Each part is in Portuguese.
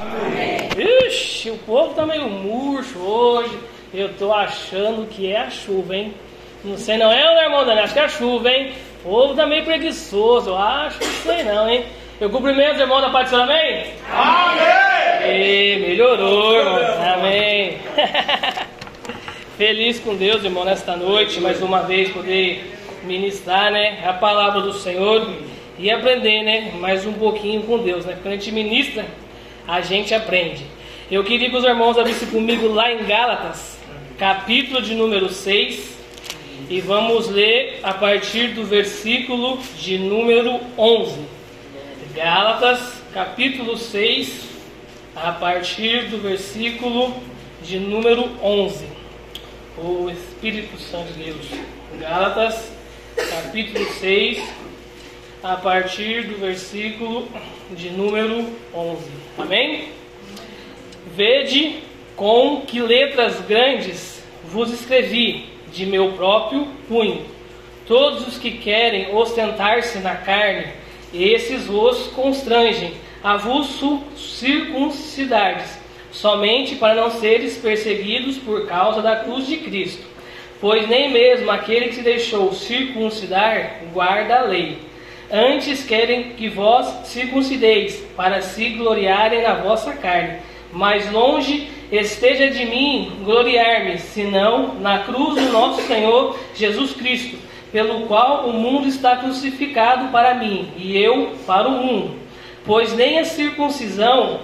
Amém. Ixi, o povo tá meio murcho hoje. Eu tô achando que é a chuva, hein? Não sei não é, meu irmão Daniel? Acho que é a chuva, hein? O povo tá meio preguiçoso. Eu acho que não sei não, hein? Eu cumprimento os irmãos da Pai do Senhor, amém? Amém! E melhorou, irmão. Amém. Feliz com Deus, irmão, nesta noite, mais uma vez poder ministrar, né, a palavra do Senhor e aprender, né, mais um pouquinho com Deus, né? Quando a gente ministra, a gente aprende. Eu queria que os irmãos abrissem comigo lá em Gálatas, capítulo de número 6, e vamos ler a partir do versículo de número 11. Gálatas, capítulo 6, a partir do versículo de número 11. O Espírito Santo de Deus. Gálatas, capítulo 6, a partir do versículo de número 11. Amém? Vede com que letras grandes vos escrevi de meu próprio punho. Todos os que querem ostentar-se na carne esses vos constrangem a vos circuncidares, somente para não seres perseguidos por causa da cruz de Cristo. Pois nem mesmo aquele que se deixou circuncidar guarda a lei. Antes querem que vós circuncideis, para se gloriarem na vossa carne. Mas longe esteja de mim gloriar-me, senão na cruz do nosso Senhor Jesus Cristo pelo qual o mundo está crucificado para mim e eu para o mundo. Pois nem a circuncisão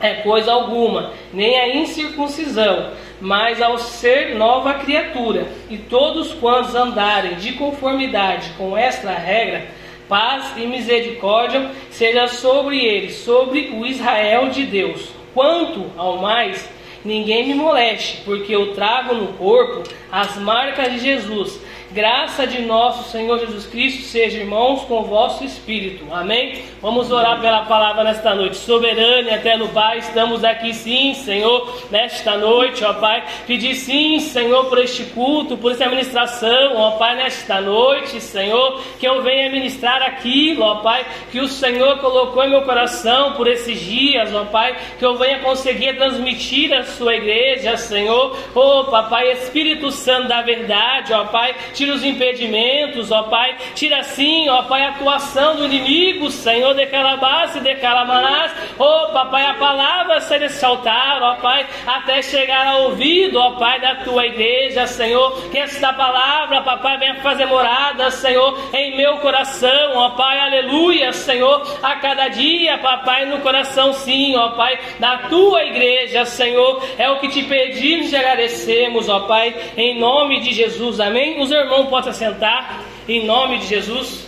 é coisa alguma, nem a incircuncisão, mas ao ser nova criatura, e todos quantos andarem de conformidade com esta regra, paz e misericórdia seja sobre eles, sobre o Israel de Deus. Quanto ao mais, ninguém me moleste, porque eu trago no corpo as marcas de Jesus Graça de nosso Senhor Jesus Cristo seja, irmãos, com o vosso espírito. Amém? Vamos orar pela palavra nesta noite. Soberano e eterno Pai, estamos aqui sim, Senhor, nesta noite, ó Pai. Pedir sim, Senhor, por este culto, por essa administração, ó Pai, nesta noite, Senhor, que eu venha ministrar aquilo, ó Pai, que o Senhor colocou em meu coração por esses dias, ó Pai, que eu venha conseguir transmitir à sua igreja, Senhor. Ó Papai, Espírito Santo da verdade, ó Pai, te tira os impedimentos, ó Pai, tira sim, ó Pai, a atuação do inimigo, Senhor, de calabás e de calamanás, ó Papai, a palavra ser desse altar, ó Pai, até chegar ao ouvido, ó Pai, da tua igreja, Senhor, que esta palavra, Papai, venha fazer morada, Senhor, em meu coração, ó Pai, aleluia, Senhor, a cada dia, Papai, no coração, sim, ó Pai, da tua igreja, Senhor, é o que te pedimos e agradecemos, ó Pai, em nome de Jesus, amém? Os irmãos irmão pode sentar, em nome de Jesus.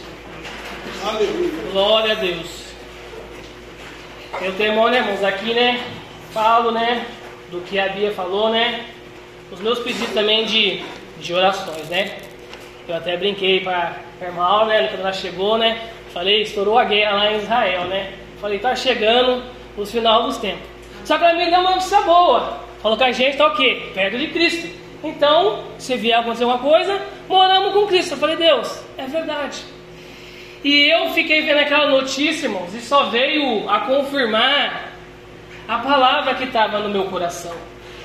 Aleluia. Glória a Deus. Eu tenho né, irmãos, aqui, né, falo, né, do que a Bia falou, né, os meus pedidos também de, de orações, né. Eu até brinquei para a irmã né, quando ela chegou, né, falei, estourou a guerra lá em Israel, né. Falei, tá chegando o final dos tempos. Só que ela me deu uma notícia boa. Falou que a gente está o quê? Perto de Cristo. Então, se vier acontecer uma coisa, moramos com Cristo. Eu falei, Deus, é verdade. E eu fiquei vendo aquela notícia, irmãos, e só veio a confirmar a palavra que estava no meu coração.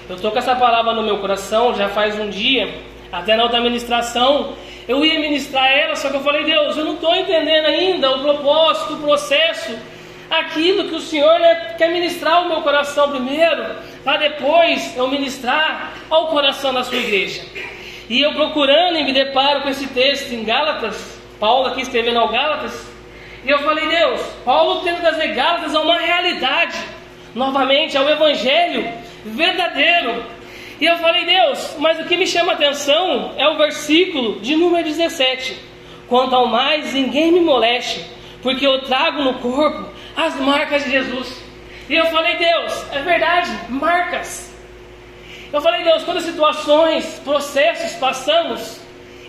Eu estou com essa palavra no meu coração já faz um dia, até na outra ministração, eu ia ministrar ela, só que eu falei, Deus, eu não estou entendendo ainda o propósito, o processo, aquilo que o Senhor né, quer ministrar ao meu coração primeiro para depois eu ministrar ao coração da sua igreja. E eu procurando e me deparo com esse texto em Gálatas, Paulo aqui escrevendo ao Gálatas, e eu falei, Deus, Paulo tendo trazer Gálatas a uma realidade, novamente ao Evangelho verdadeiro. E eu falei, Deus, mas o que me chama a atenção é o versículo de número 17: Quanto ao mais, ninguém me moleste, porque eu trago no corpo as marcas de Jesus. E eu falei, Deus, é verdade, marcas. Eu falei, Deus, quantas situações, processos passamos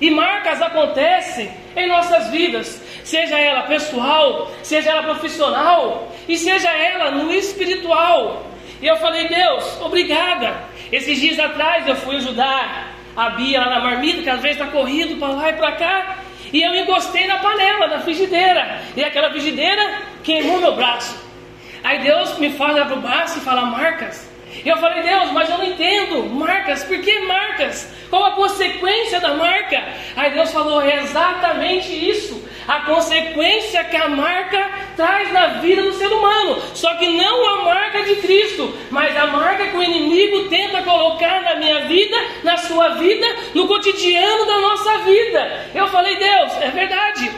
e marcas acontecem em nossas vidas, seja ela pessoal, seja ela profissional e seja ela no espiritual. E eu falei, Deus, obrigada. Esses dias atrás eu fui ajudar a Bia lá na marmita, que às vezes está corrido para lá e para cá, e eu encostei na panela, na frigideira, e aquela frigideira queimou meu braço. Aí Deus me fala para o baixo e fala marcas. Eu falei, Deus, mas eu não entendo marcas, por que marcas? Qual a consequência da marca? Aí Deus falou, é exatamente isso. A consequência que a marca traz na vida do ser humano. Só que não a marca de Cristo, mas a marca que o inimigo tenta colocar na minha vida, na sua vida, no cotidiano da nossa vida. Eu falei, Deus, é verdade.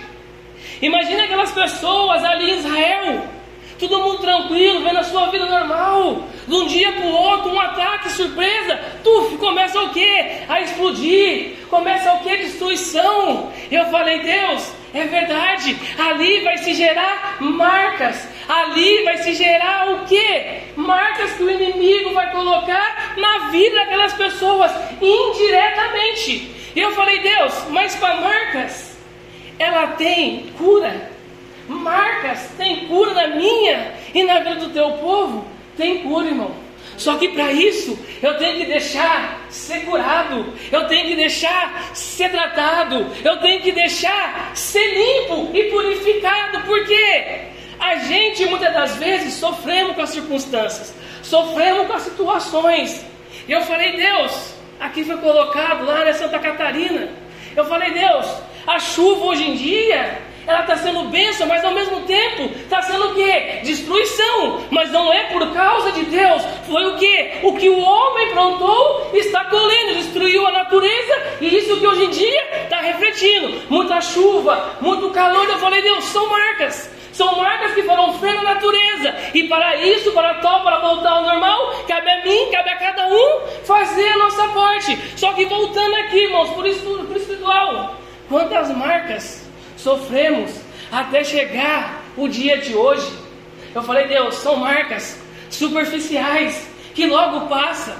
Imagina aquelas pessoas ali em Israel todo mundo tranquilo, vendo a sua vida normal. De um dia para o outro, um ataque surpresa, tu começa o que? A explodir, começa o que? Destruição. Eu falei, Deus, é verdade, ali vai se gerar marcas, ali vai se gerar o que? Marcas que o inimigo vai colocar na vida daquelas pessoas, indiretamente. E eu falei, Deus, mas para marcas, ela tem cura marcas, tem cura na minha e na vida do teu povo, tem cura, irmão. Só que para isso eu tenho que deixar ser curado, eu tenho que deixar ser tratado, eu tenho que deixar ser limpo e purificado, porque a gente muitas das vezes sofremos com as circunstâncias, sofremos com as situações. E eu falei, Deus, aqui foi colocado lá na Santa Catarina. Eu falei, Deus, a chuva hoje em dia ela está sendo bênção, mas ao mesmo tempo está sendo o que? Destruição. Mas não é por causa de Deus. Foi o que? O que o homem plantou está colhendo, destruiu a natureza, e isso que hoje em dia está refletindo. Muita chuva, muito calor. Eu falei, Deus, são marcas. São marcas que foram feitas na natureza. E para isso, para tal, para voltar ao normal, cabe a mim, cabe a cada um fazer a nossa parte. Só que voltando aqui, irmãos, por isso, por espiritual. Quantas marcas sofremos até chegar o dia de hoje. Eu falei, Deus, são marcas superficiais que logo passam.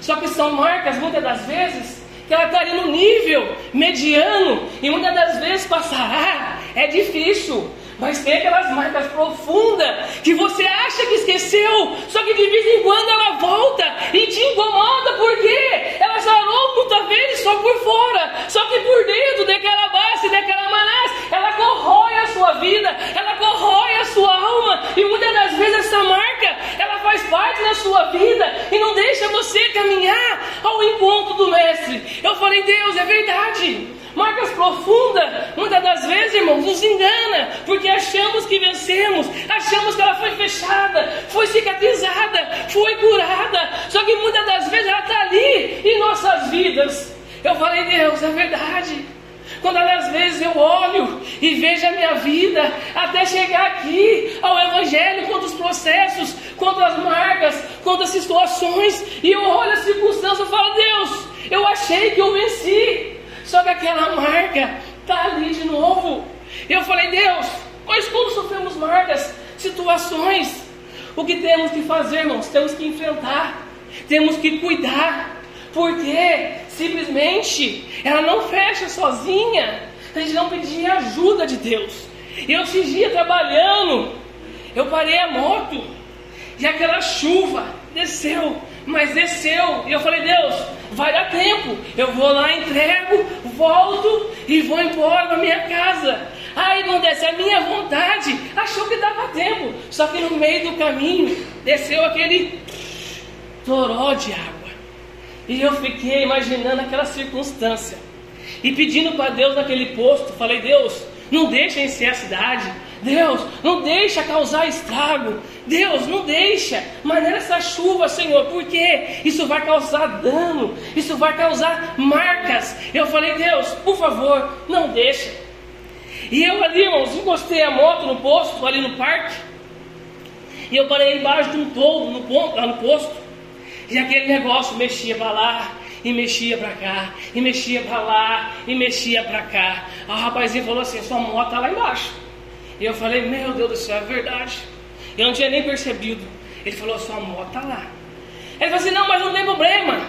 Só que são marcas, muitas das vezes, que ela está ali no nível mediano e muitas das vezes passará. É difícil, mas tem aquelas marcas profundas que você acha que esqueceu, só que de vez em quando ela volta e te incomoda, porque ela sarou muitas vezes só por fora, só que por dentro daquela base, daquela manás, ela corrói a sua vida, ela corrói a sua alma, e muitas das vezes essa marca, ela faz parte da sua vida e não deixa você caminhar ao encontro do Mestre. Eu falei, Deus, é verdade. Marcas profundas, muitas das vezes, irmãos, nos engana, porque achamos que vencemos, achamos que ela foi fechada, foi cicatrizada, foi curada, só que muitas das vezes ela está ali em nossas vidas. Eu falei, Deus, é verdade. Quando às vezes eu olho e vejo a minha vida até chegar aqui ao Evangelho, quantos processos, quantas marcas, quantas situações, e eu olho as circunstâncias e falo, Deus, eu achei que eu venci, só que aquela marca está ali de novo. Eu falei, Deus, mas quando sofremos marcas, situações, o que temos que fazer, irmãos? Temos que enfrentar, temos que cuidar, porque simplesmente ela não fecha sozinha. A gente não pedia ajuda de Deus. Eu esses dias trabalhando, eu parei a moto e aquela chuva desceu mas desceu. E eu falei, Deus, vai dar tempo. Eu vou lá, entrego, volto e vou embora para minha casa. Aí não desce a minha vontade, achou que dava tempo. Só que no meio do caminho desceu aquele toró de água. E eu fiquei imaginando aquela circunstância. E pedindo para Deus naquele posto, falei, Deus, não deixa encher a cidade. Deus, não deixa causar estrago. Deus, não deixa. Mas nessa chuva, Senhor, porque isso vai causar dano, isso vai causar marcas. Eu falei, Deus, por favor, não deixa. E eu ali, irmãos, encostei a moto no posto, ali no parque. E eu parei embaixo de um toldo, no ponto, lá no posto. E aquele negócio mexia para lá, e mexia para cá, e mexia para lá, e mexia para cá. O rapazinho falou assim: sua moto está lá embaixo. E eu falei: meu Deus do céu, é verdade. Eu não tinha nem percebido. Ele falou: sua moto está lá. Ele falou assim: não, mas não tem problema.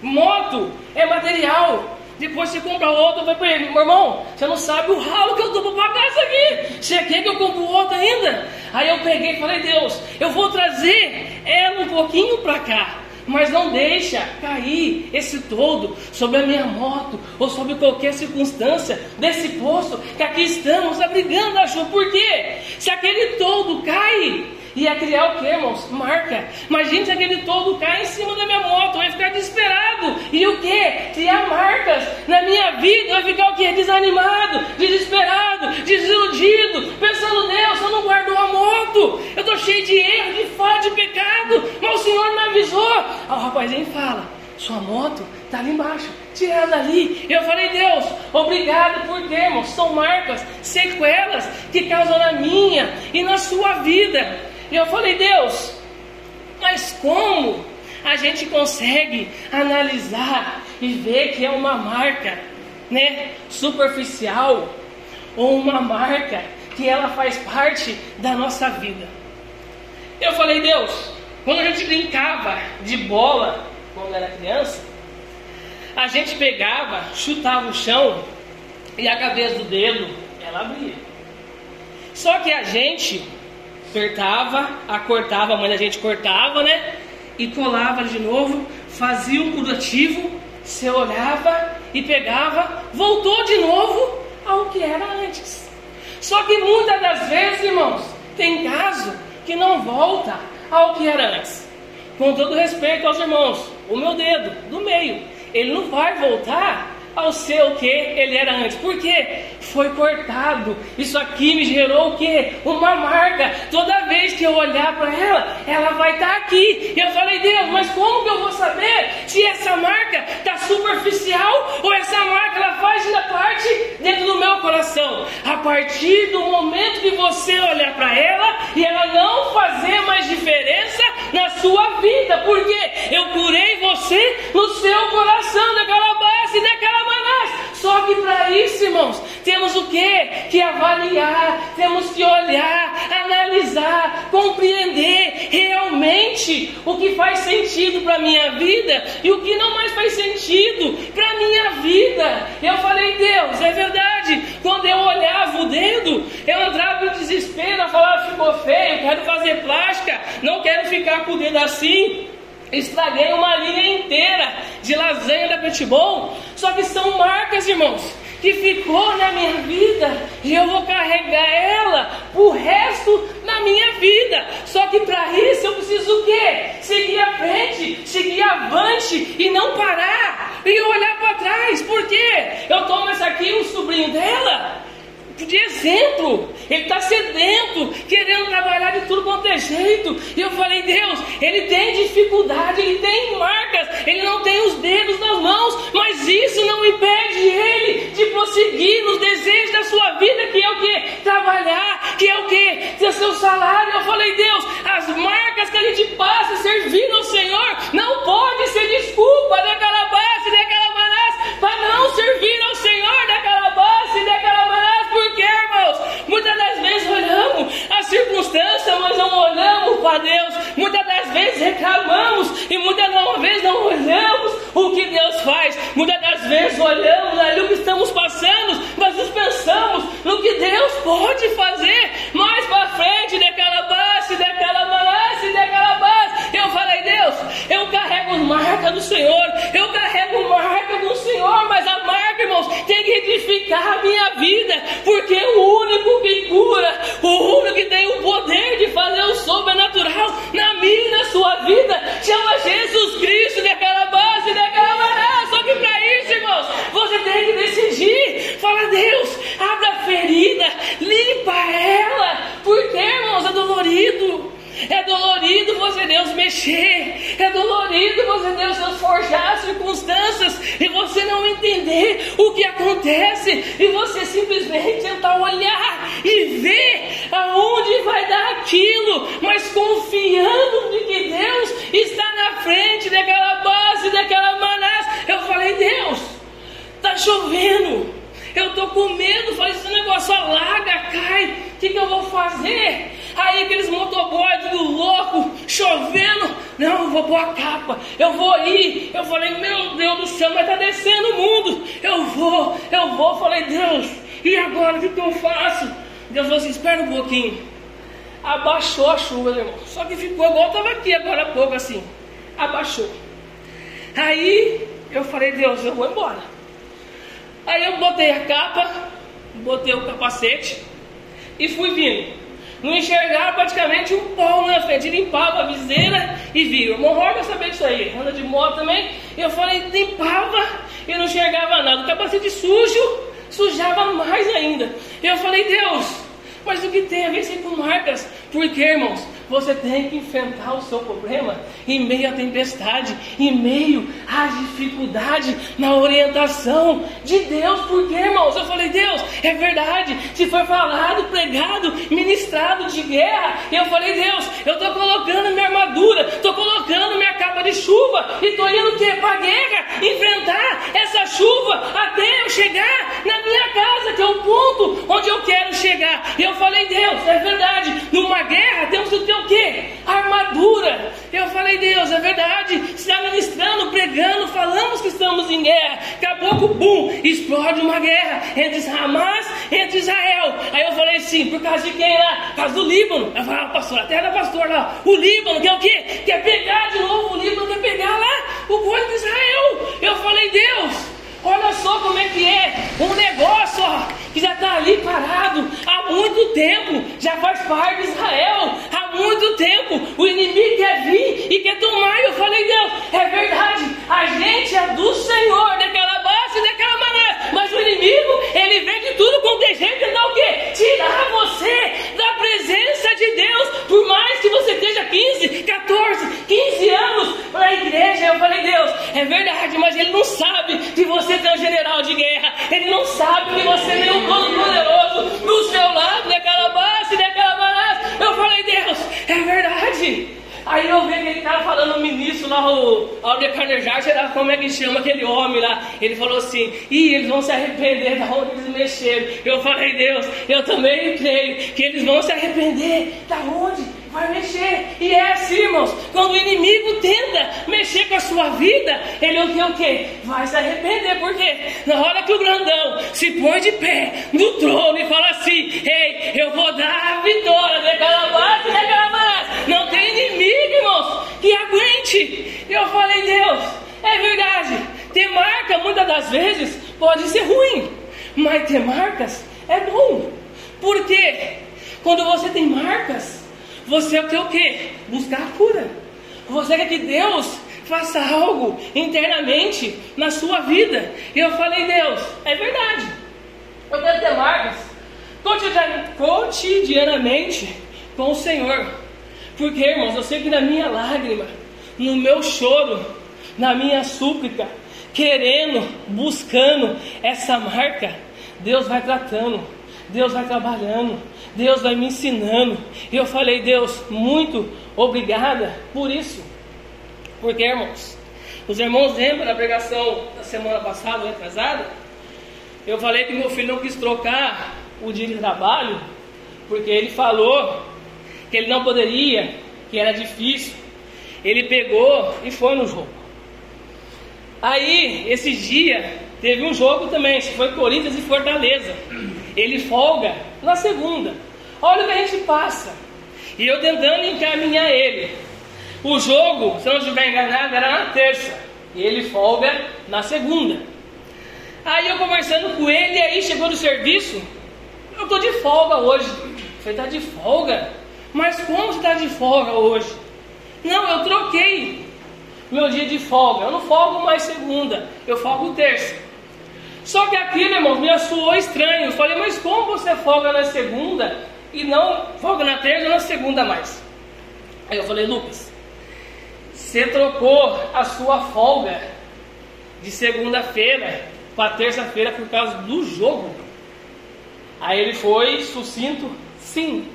Moto é material. Depois você compra outro, eu falei para ele, meu irmão, você não sabe o ralo que eu dou para pagar isso aqui. Você quer que eu compre outro ainda? Aí eu peguei e falei, Deus, eu vou trazer ela um pouquinho para cá mas não deixa cair esse todo sobre a minha moto ou sobre qualquer circunstância desse poço que aqui estamos abrigando a chuva. Por quê? Se aquele todo cai, Ia criar o que, irmãos? Marca. Imagina se aquele todo cai em cima da minha moto, vai ficar desesperado. E o que? Criar marcas na minha vida, vai ficar o que? Desanimado, desesperado, desiludido, pensando, Deus, eu não guardou a moto, eu estou cheio de erro, de falha, de pecado, mas o Senhor me avisou. Aí o rapazinho fala, sua moto está ali embaixo, tira ela dali. Eu falei, Deus, obrigado por irmãos. São marcas, sequelas que causam na minha e na sua vida. E eu falei, Deus, mas como a gente consegue analisar e ver que é uma marca, né, superficial ou uma marca que ela faz parte da nossa vida? Eu falei, Deus, quando a gente brincava de bola quando era criança, a gente pegava, chutava o chão e a cabeça do dedo ela abria. Só que a gente apertava, acortava, a mãe da gente cortava, né? E colava de novo, fazia um curativo, você olhava e pegava, voltou de novo ao que era antes. Só que muitas das vezes, irmãos, tem caso que não volta ao que era antes. Com todo respeito aos irmãos, o meu dedo do meio, ele não vai voltar ao ser o que ele era antes. Por quê? Foi cortado. Isso aqui me gerou o que? Uma marca. Toda vez que eu olhar para ela, ela vai estar tá aqui. E eu falei, Deus, mas como que eu vou saber se essa marca está superficial ou essa marca ela faz ainda parte dentro do meu coração? A partir do momento que você olhar para ela e ela não fazer mais diferença na sua vida, porque eu curei você no seu coração, daquela base, daquela só que para isso, irmãos, temos o que? Que avaliar, temos que olhar, analisar, compreender realmente o que faz sentido para a minha vida e o que não mais faz sentido para a minha vida. Eu falei, Deus, é verdade. Quando eu olhava o dedo, eu entrava em desespero, eu falava, ficou feio, quero fazer plástica, não quero ficar com o dedo assim. Estraguei uma linha inteira de lasanha da Petibon. Só que são marcas, irmãos, que ficou na minha vida e eu vou carregar ela pro resto da minha vida. Só que para isso eu preciso o quê? Seguir à frente, seguir avante e não parar e olhar para trás. Por quê? Eu tomo essa aqui, o sobrinho dela de exemplo. Ele está sedento, querendo trabalhar de tudo quanto é jeito. E eu falei, Deus, ele tem dificuldade, ele tem marcas, ele não tem os dedos nas mãos, mas isso não impede ele de prosseguir nos desejos da sua vida, que é o que? Trabalhar, que é o que? Ter seu salário. Eu falei, Deus, as marcas que a gente passa servindo ao Senhor não pode ser desculpa daquela base, daquela manás, para não servir ao Senhor daquela base, daquela manás, porque, irmãos, muitas das vezes olhamos a circunstância, mas não olhamos para Deus. Muitas das vezes reclamamos e muitas das vezes não olhamos o que Deus faz. Muitas das vezes olhamos ali o que estamos passando, mas nos pensamos no que Deus pode fazer mais para frente daquela base, daquela base, daquela base. Eu falei, Deus, eu carrego marca do Senhor, eu carrego marca do Senhor, mas a marca, irmãos, tem que edificar a minha vida, porque o único que cura, o único que tem o poder de fazer o sobrenatural na minha e na sua vida, chama Jesus Cristo daquela base, daquela maneira. Só que para isso, irmãos, você tem que decidir. Fala, Deus, abra a ferida, limpa ela, porque, irmãos, é dolorido. É dolorido você Deus mexer, é dolorido você Deus forjar circunstâncias e você não entender o que acontece e você simplesmente tentar olhar e ver aonde vai dar aquilo, mas confiando de que Deus está na frente daquela base, daquela manás. Eu falei, Deus, tá chovendo. Eu tô com medo, faz esse negócio alaga, cai. O que, que eu vou fazer? Aí aqueles motoboys louco, chovendo. Não, eu vou pôr a capa, eu vou ir. Eu falei, meu Deus do céu, mas tá descendo o mundo. Eu vou, eu vou. Falei, Deus, e agora o que, que eu faço? Deus falou assim, espera um pouquinho. Abaixou a chuva, irmão. Só que ficou igual estava aqui agora há pouco, assim. Abaixou. Aí eu falei, Deus, eu vou embora. Aí eu botei a capa, botei o capacete e fui vindo. Não enxergaram praticamente um pau na frente. Limpava a viseira e viu. O Roger sabia disso aí, anda de moto também. Eu falei, limpava e não enxergava nada. O capacete sujo, sujava mais ainda. Eu falei, Deus, mas o que tem a ver com marcas? Porque, irmãos, você tem que enfrentar o seu problema em meio à tempestade, em meio à dificuldade, na orientação de Deus. Porque, irmãos, eu falei, Deus, é verdade. Se foi falado, pregado, ministrado de guerra, eu falei, Deus, eu estou colocando minha armadura, estou colocando minha capa de chuva e estou indo que para a guerra, enfrentar essa chuva até eu chegar na minha casa, que é o ponto onde eu quero chegar. E eu falei, Deus, é verdade. Numa guerra temos que ter o quê? Armadura. Eu falei, Deus, é verdade. Está ministrando, pregando, falamos que estamos em guerra. Daqui a pouco, bum, explode uma guerra entre Hamas entre Israel. Aí eu falei assim, por causa de quem lá? Por causa do Líbano. Eu falei, ah, pastor, a terra da pastor lá. O Líbano quer o quê? Quer pegar de novo o Líbano, quer pegar lá o povo de Israel. Eu falei, Deus. Olha só como é que é um negócio ó, que já está ali parado há muito tempo, já faz parte de Israel há muito tempo. O inimigo quer vir e quer tomar. Eu falei, Deus, é verdade, a gente é do Senhor, daquela base daquela maneira. Mas o inimigo, ele vem de tudo com desejo de dar o quê? Tirar você da presença de Deus, por mais que você esteja 15, 14, 15 anos na igreja. Eu falei, Deus, é verdade, mas ele não sabe que você tem um general de guerra. Ele não sabe que você tem um todo-poderoso do seu lado, daquela base, daquela base. Eu falei, Deus, é verdade. Aí eu vi aquele cara falando, o ministro lá, o Alder Carnejar, como é que chama aquele homem lá. Ele falou assim: e eles vão se arrepender da onde eles mexeram. Eu falei, Deus, eu também creio que eles vão se arrepender da onde vai mexer. E é assim, irmãos, quando o inimigo tenta mexer com a sua vida, ele o que o quê? Vai se arrepender, porque na hora que o grandão se põe de pé no trono e fala assim: Ei, eu vou dar a vitória daquela base, daquela base. Não tem inimigo, irmãos, que aguente. Eu falei, Deus, é verdade. Ter marca muitas das vezes pode ser ruim, mas ter marcas é bom. Por quê? Quando você tem marcas, você quer o quê? Buscar a cura. Você quer que Deus faça algo internamente na sua vida. E eu falei, Deus, é verdade. Eu quero ter marcas cotidianamente com o Senhor. Porque, irmãos, eu sei que na minha lágrima, no meu choro, na minha súplica, querendo, buscando essa marca, Deus vai tratando, Deus vai trabalhando. Deus vai me ensinando. E eu falei, Deus, muito obrigada por isso. Porque, irmãos, os irmãos lembram da pregação da semana passada, atrasada? Eu falei que meu filho não quis trocar o dia de trabalho, porque ele falou que ele não poderia, que era difícil. Ele pegou e foi no jogo. Aí, esse dia, teve um jogo também, foi Corinthians e Fortaleza. Ele folga na segunda. Olha o que a gente passa. E eu tentando encaminhar ele. O jogo, se eu não estiver enganado, era na terça. E ele folga na segunda. Aí eu conversando com ele, aí chegou no serviço. Eu estou de folga hoje. Você está de folga? Mas como você está de folga hoje? Não, eu troquei meu dia de folga. Eu não folgo mais segunda, eu folgo terça. Só que aquilo, irmão, me assoou estranho. Eu falei, mas como você folga na segunda e não folga na terça ou na segunda mais? Aí eu falei, Lucas, você trocou a sua folga de segunda-feira para terça-feira por causa do jogo. Aí ele foi sucinto, sim.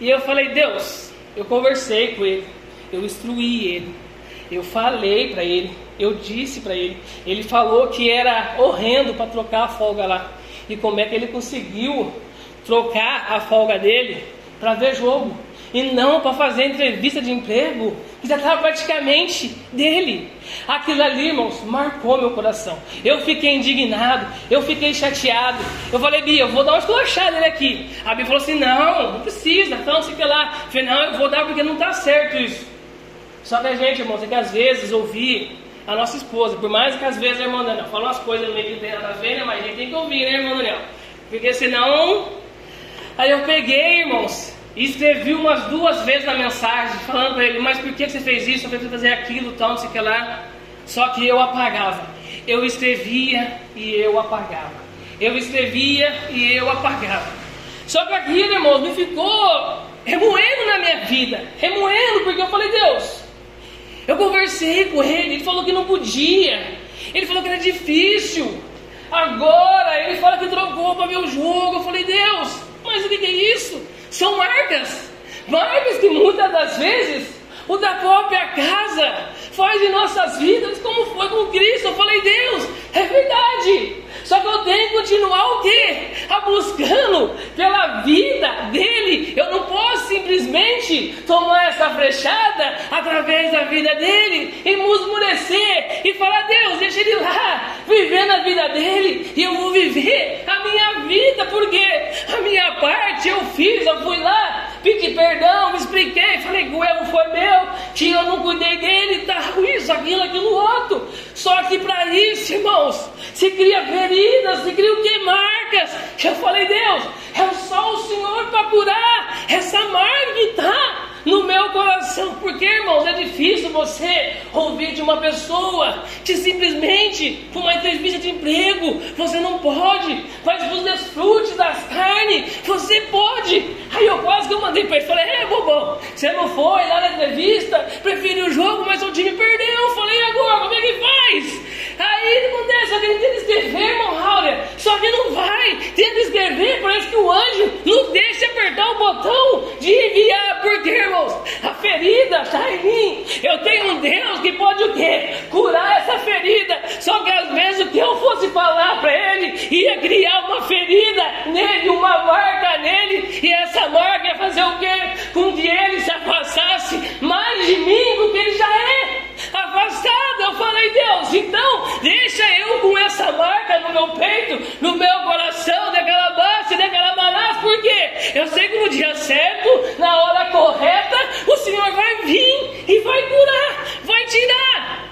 E eu falei, Deus, eu conversei com ele, eu instruí ele, eu falei para ele, eu disse para ele. Ele falou que era horrendo para trocar a folga lá. E como é que ele conseguiu trocar a folga dele para ver jogo? E não para fazer entrevista de emprego, que já estava praticamente dele. Aquilo ali, irmãos, marcou meu coração. Eu fiquei indignado, eu fiquei chateado. Eu falei, Bia, eu vou dar uma esculachada nele aqui. A Bia falou assim: não, não precisa, então, sei lá. Eu falei, não, eu vou dar porque não está certo isso. Só que a gente, irmãos, é que às vezes ouvir a nossa esposa, por mais que às vezes a irmã Daniel fala umas coisas meio que nada a né? Mas a gente tem que ouvir, né, irmã Daniel? Porque senão. Aí eu peguei, irmãos, E escrevi umas duas vezes na mensagem, falando para ele, mas por que você fez isso? Eu falei fazer aquilo, tal, não sei o que lá. Só que eu apagava. Eu escrevia e eu apagava. Eu escrevia e eu apagava. Só que aquilo, irmão, me ficou remoendo na minha vida. Remoendo, porque eu falei, Deus, eu conversei com ele, ele falou que não podia. Ele falou que era difícil. Agora ele fala que trocou para o jogo. Eu falei, Deus, mas o que é isso? São marcas. Marcas que muitas das vezes o da própria casa faz em nossas vidas, como foi com Cristo. Eu falei, Deus, é verdade. Só que eu tenho que continuar o quê? A buscando pela vida dele. Eu não posso simplesmente tomar essa flechada através da vida dele e musmurecer e falar, Deus, deixa ele lá, vivendo a vida dele, e eu vou viver a minha vida, porque a minha parte eu fiz, eu fui lá, pedi perdão, me expliquei, falei que o erro foi meu, que eu não cuidei dele, tá isso, aquilo, aquilo outro. Só que para isso, irmãos, se cria feridas, cria o que? Marcas. Eu falei, Deus, é só o Senhor para curar essa marca que está no meu coração. Porque, irmãos, é difícil você ouvir de uma pessoa que simplesmente, por uma entrevista de emprego, você não pode, mas os desfrutes das carnes, você pode. Aí eu quase que eu mandei para ele, falei, é bobão, você não foi lá na entrevista, preferiu o jogo, mas o time perdeu. Falei, agora, como é que faz? Aí acontece, alguém tenta escrever, irmão Só que não vai, tenta escrever, parece que o anjo não deixa apertar o botão de enviar, porque, irmãos, a ferida está em mim. Eu tenho um Deus que pode o quê? Curar essa ferida. Só que às vezes o que eu fosse falar para ele ia criar uma ferida nele, uma marca nele, e essa marca ia fazer o quê? Com que ele se afastasse mais de mim do que ele já é afastado. Eu falei, Deus, então deixa eu com essa marca no meu peito, no meu coração, daquela base, daquela manás, porque eu sei que no dia certo, na hora correta, o Senhor vai vir e vai curar, vai tirar.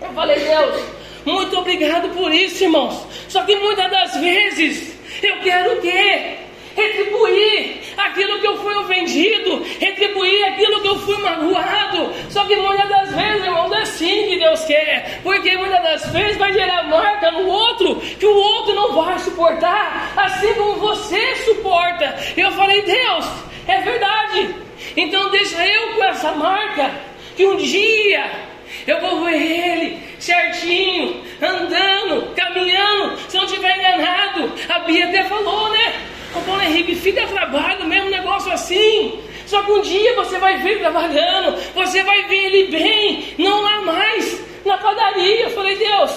Eu falei, Deus, muito obrigado por isso, irmãos. Só que muitas das vezes eu quero o quê? Retribuir aquilo que eu fui ofendido, retribuir aquilo que eu fui magoado. Só que muitas das vezes, irmãos, é assim que Deus quer, porque muitas das vezes vai gerar marca no outro que o outro não vai suportar, assim como você suporta. Eu falei, Deus, é verdade. Então deixa eu com essa marca que um dia eu vou ver ele certinho, andando, caminhando, se não estiver enganado. A Bia até falou, né? Ô Paulo Henrique, fica trabalho, mesmo negócio assim. Só que um dia você vai ver trabalhando, você vai ver ele bem, não lá mais, na padaria. Eu falei, Deus,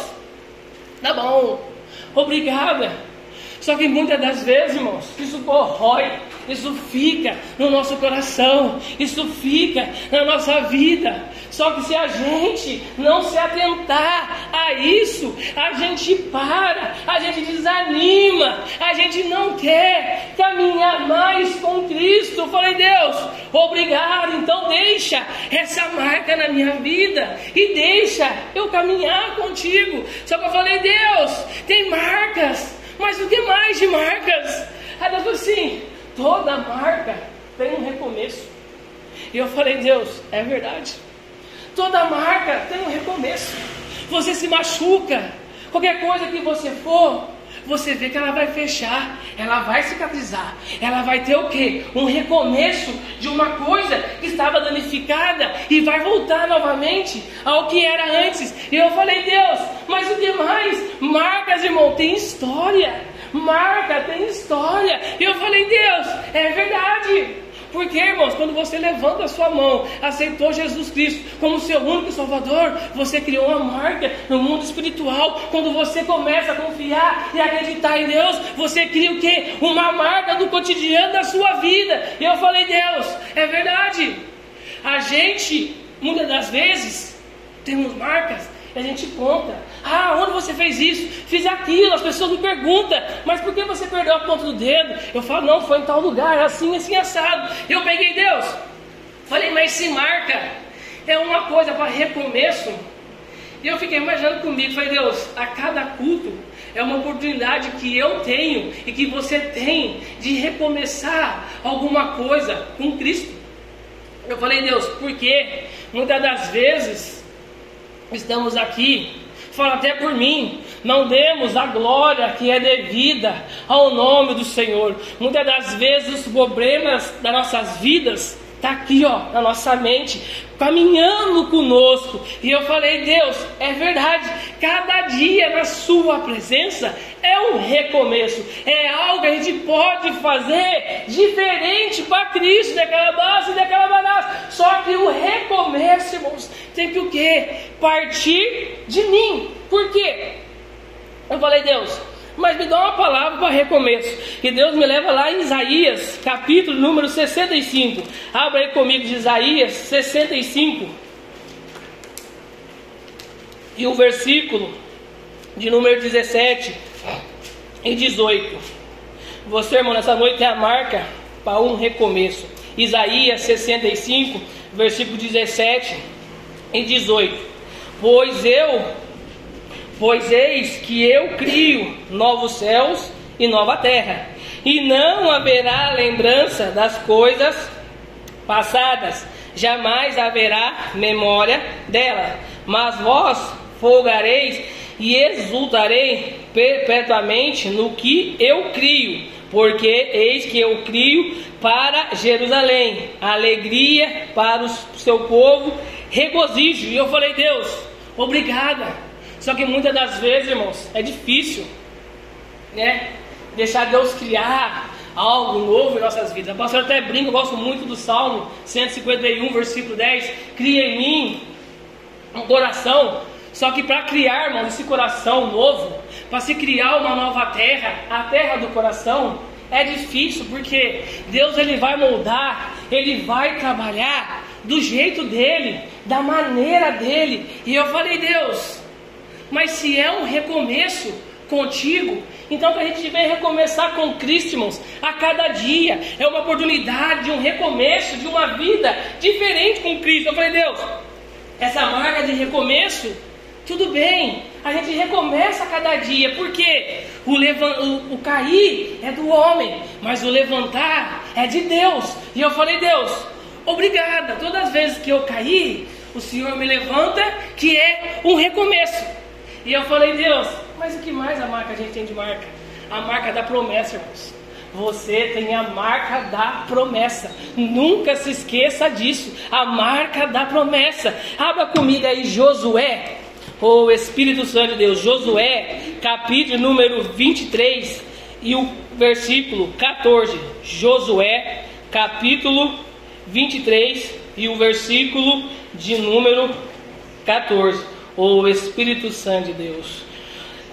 tá bom, obrigada. Só que muitas das vezes, irmãos, isso corrói, isso fica no nosso coração, isso fica na nossa vida. Só que se a gente não se atentar a isso, a gente para, a gente desanima, a gente não quer caminhar mais com Cristo. Eu falei, Deus, obrigado, então deixa essa marca na minha vida e deixa eu caminhar contigo. Só que eu falei, Deus, tem marcas, mas o que mais de marcas? Aí Deus falou assim: toda marca tem um recomeço. E eu falei, Deus, é verdade. Toda marca tem um recomeço. Você se machuca. Qualquer coisa que você for, você vê que ela vai fechar, ela vai cicatrizar, ela vai ter o que? Um recomeço de uma coisa que estava danificada e vai voltar novamente ao que era antes. E eu falei, Deus, mas o que mais? Marcas, irmão, tem história. Marca tem história. E eu falei, Deus, é verdade. Porque, irmãos, quando você levanta a sua mão, aceitou Jesus Cristo como seu único Salvador, você criou uma marca no mundo espiritual. Quando você começa a confiar e acreditar em Deus, você cria o quê? Uma marca do cotidiano da sua vida. E eu falei, Deus, é verdade. A gente, muitas das vezes, temos marcas e a gente conta. Ah, onde você fez isso? Fiz aquilo. As pessoas me perguntam, mas por que você perdeu a ponta do dedo? Eu falo, não, foi em tal lugar, assim, assim, assado. Eu peguei Deus. Falei, mas se marca é uma coisa para recomeço. E eu fiquei imaginando comigo, falei, Deus, a cada culto é uma oportunidade que eu tenho e que você tem de recomeçar alguma coisa com Cristo. Eu falei, Deus, porque muitas das vezes estamos aqui, fala até por mim, não demos a glória que é devida ao nome do Senhor. Muitas das vezes os problemas das nossas vidas Está aqui, ó, na nossa mente, caminhando conosco. E eu falei, Deus, é verdade. Cada dia na Sua presença é um recomeço. É algo que a gente pode fazer diferente para Cristo, daquela base, daquela base. Só que o recomeço, irmãos, tem que o quê? Partir de mim. Por quê? Eu falei, Deus, mas me dá uma palavra para recomeço. E Deus me leva lá em Isaías, capítulo número 65. Abra aí comigo de Isaías 65. E o versículo de número 17 e 18. Você, irmão, nessa noite tem a marca para um recomeço. Isaías 65, versículo 17 e 18. Pois eu Pois eis que eu crio novos céus e nova terra, e não haverá lembrança das coisas passadas, jamais haverá memória dela. Mas vós folgareis e exultarei perpetuamente no que eu crio, porque eis que eu crio para Jerusalém, alegria para o seu povo, regozijo. E eu falei, Deus, obrigada só que muitas das vezes, irmãos, é difícil, né? Deixar Deus criar algo novo em nossas vidas. A pastora até brinca, eu gosto muito do Salmo 151, versículo 10. Cria em mim um coração. Só que para criar, irmão, esse coração novo, para se criar uma nova terra, a terra do coração, é difícil, porque Deus ele vai moldar, ele vai trabalhar do jeito dele, da maneira dele. E eu falei, Deus, mas se é um recomeço contigo, então que a gente vem recomeçar com Cristo, irmãos, a cada dia. É uma oportunidade de um recomeço, de uma vida diferente com Cristo. Eu falei, Deus, essa marca de recomeço, tudo bem, a gente recomeça a cada dia, porque o, o, o cair é do homem, mas o levantar é de Deus. E eu falei, Deus, obrigada, todas as vezes que eu caí, o Senhor me levanta, que é um recomeço. E eu falei, Deus, mas o que mais a marca a gente tem de marca? A marca da promessa, irmãos. Você tem a marca da promessa. Nunca se esqueça disso. A marca da promessa. Abra comigo aí Josué, o Espírito Santo de Deus. Josué, capítulo número 23 e o versículo 14. Josué, capítulo 23 e o versículo de número 14 o Espírito Santo de Deus.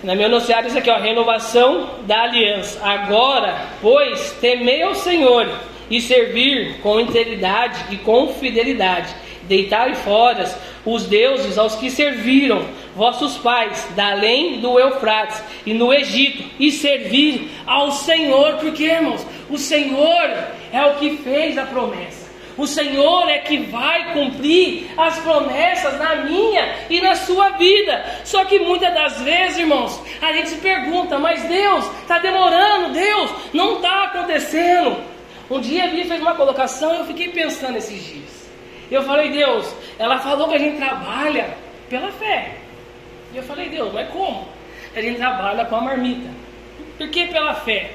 Na meu anunciado isso aqui, ó, renovação da aliança. Agora, pois, temei ao Senhor e servir com integridade e com fidelidade. Deitai fora os deuses aos que serviram vossos pais, da além do Eufrates e no Egito, e servir ao Senhor, porque irmãos, o Senhor é o que fez a promessa. O Senhor é que vai cumprir as promessas na minha e na sua vida. Só que muitas das vezes, irmãos, a gente se pergunta, mas Deus está demorando, Deus não está acontecendo. Um dia a Bíblia fez uma colocação e eu fiquei pensando esses dias. Eu falei, Deus, ela falou que a gente trabalha pela fé. E eu falei, Deus, mas como? A gente trabalha com a marmita. Por que pela fé?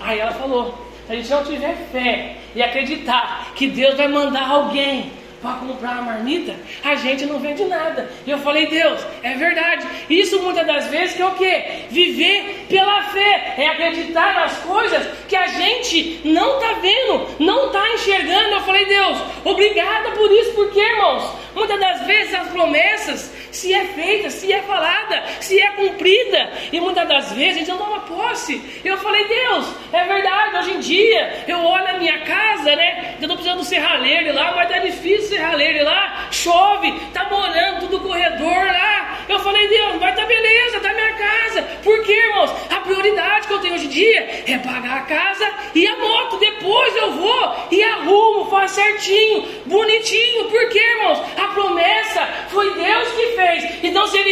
Aí ela falou, se a gente não tiver fé e acreditar que Deus vai mandar alguém para comprar a marmita, a gente não vende nada. E eu falei, Deus, é verdade. Isso muitas das vezes que é o que? Viver pela fé, é acreditar nas coisas que a gente não está vendo, não está enxergando. Eu falei, Deus, obrigada por isso, porque, irmãos, muitas das vezes as promessas, se é feita, se é falada, se é cumprida, e muitas das vezes a gente não toma posse. Eu falei, Deus, é verdade, hoje em dia eu olho a minha casa, né? Eu estou precisando do serralheiro lá, mas tá difícil serralheiro lá, chove, tá morando tudo corredor lá. Eu falei, Deus, vai tá beleza, tá minha casa. Por quê, irmãos? A prioridade que eu tenho hoje em dia é pagar a casa e a moto. Depois eu vou e arrumo, faço certinho, bonitinho. Por quê, irmãos? A promessa foi Deus que fez. Então, se Ele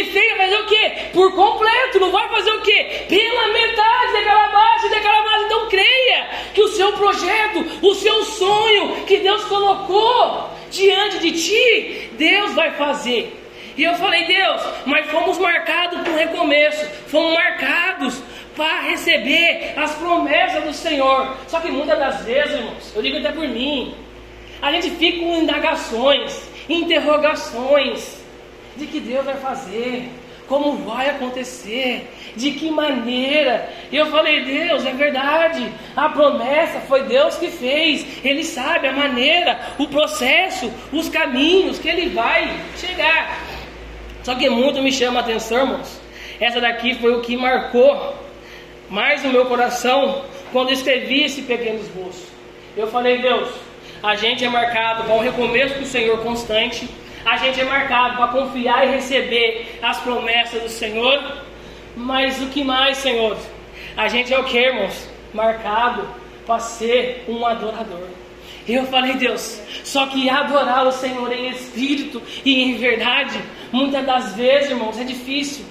por completo, não vai fazer o quê? Pela metade daquela base, daquela base. Então creia que o seu projeto, o seu sonho que Deus colocou diante de ti, Deus vai fazer. E eu falei, Deus, mas fomos marcados para um recomeço, fomos marcados para receber as promessas do Senhor. Só que muitas das vezes, irmãos, eu digo até por mim, a gente fica com indagações, interrogações de que Deus vai fazer, como vai acontecer, de que maneira. E eu falei, Deus, é verdade, a promessa foi Deus que fez, Ele sabe a maneira, o processo, os caminhos que Ele vai chegar. Só que muito me chama a atenção, irmãos. Essa daqui foi o que marcou mais o meu coração quando escrevi esse pequeno esboço. Eu falei, Deus, a gente é marcado com o recomeço do Senhor constante a gente é marcado para confiar e receber as promessas do Senhor. Mas o que mais, Senhor? A gente é o que, irmãos? Marcado para ser um adorador. E eu falei, Deus, só que adorar o Senhor em espírito e em verdade, muitas das vezes, irmãos, é difícil.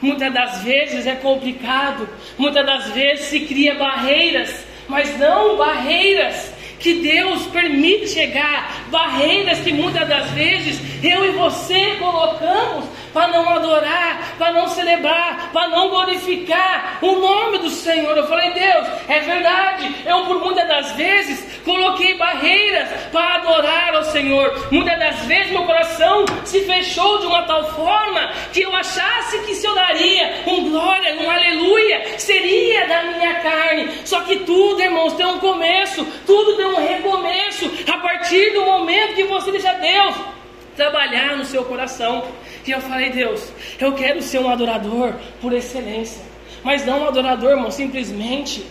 Muitas das vezes é complicado. Muitas das vezes se cria barreiras, mas não barreiras que Deus permite chegar, barreiras que muitas das vezes eu e você colocamos para não adorar, para não celebrar, para não glorificar o nome do Senhor. Eu falei, Deus, é verdade, eu por muitas das vezes coloquei barreiras para adorar ao Senhor. Muitas das vezes meu coração se fechou de uma tal forma que eu achasse que se eu daria um glória, um aleluia, seria da minha carne. Só que tudo, irmãos, tem um começo, tudo tem um recomeço a partir do momento que você deixa Deus trabalhar no seu coração. E eu falei, Deus, eu quero ser um adorador por excelência. Mas não um adorador, irmão, simplesmente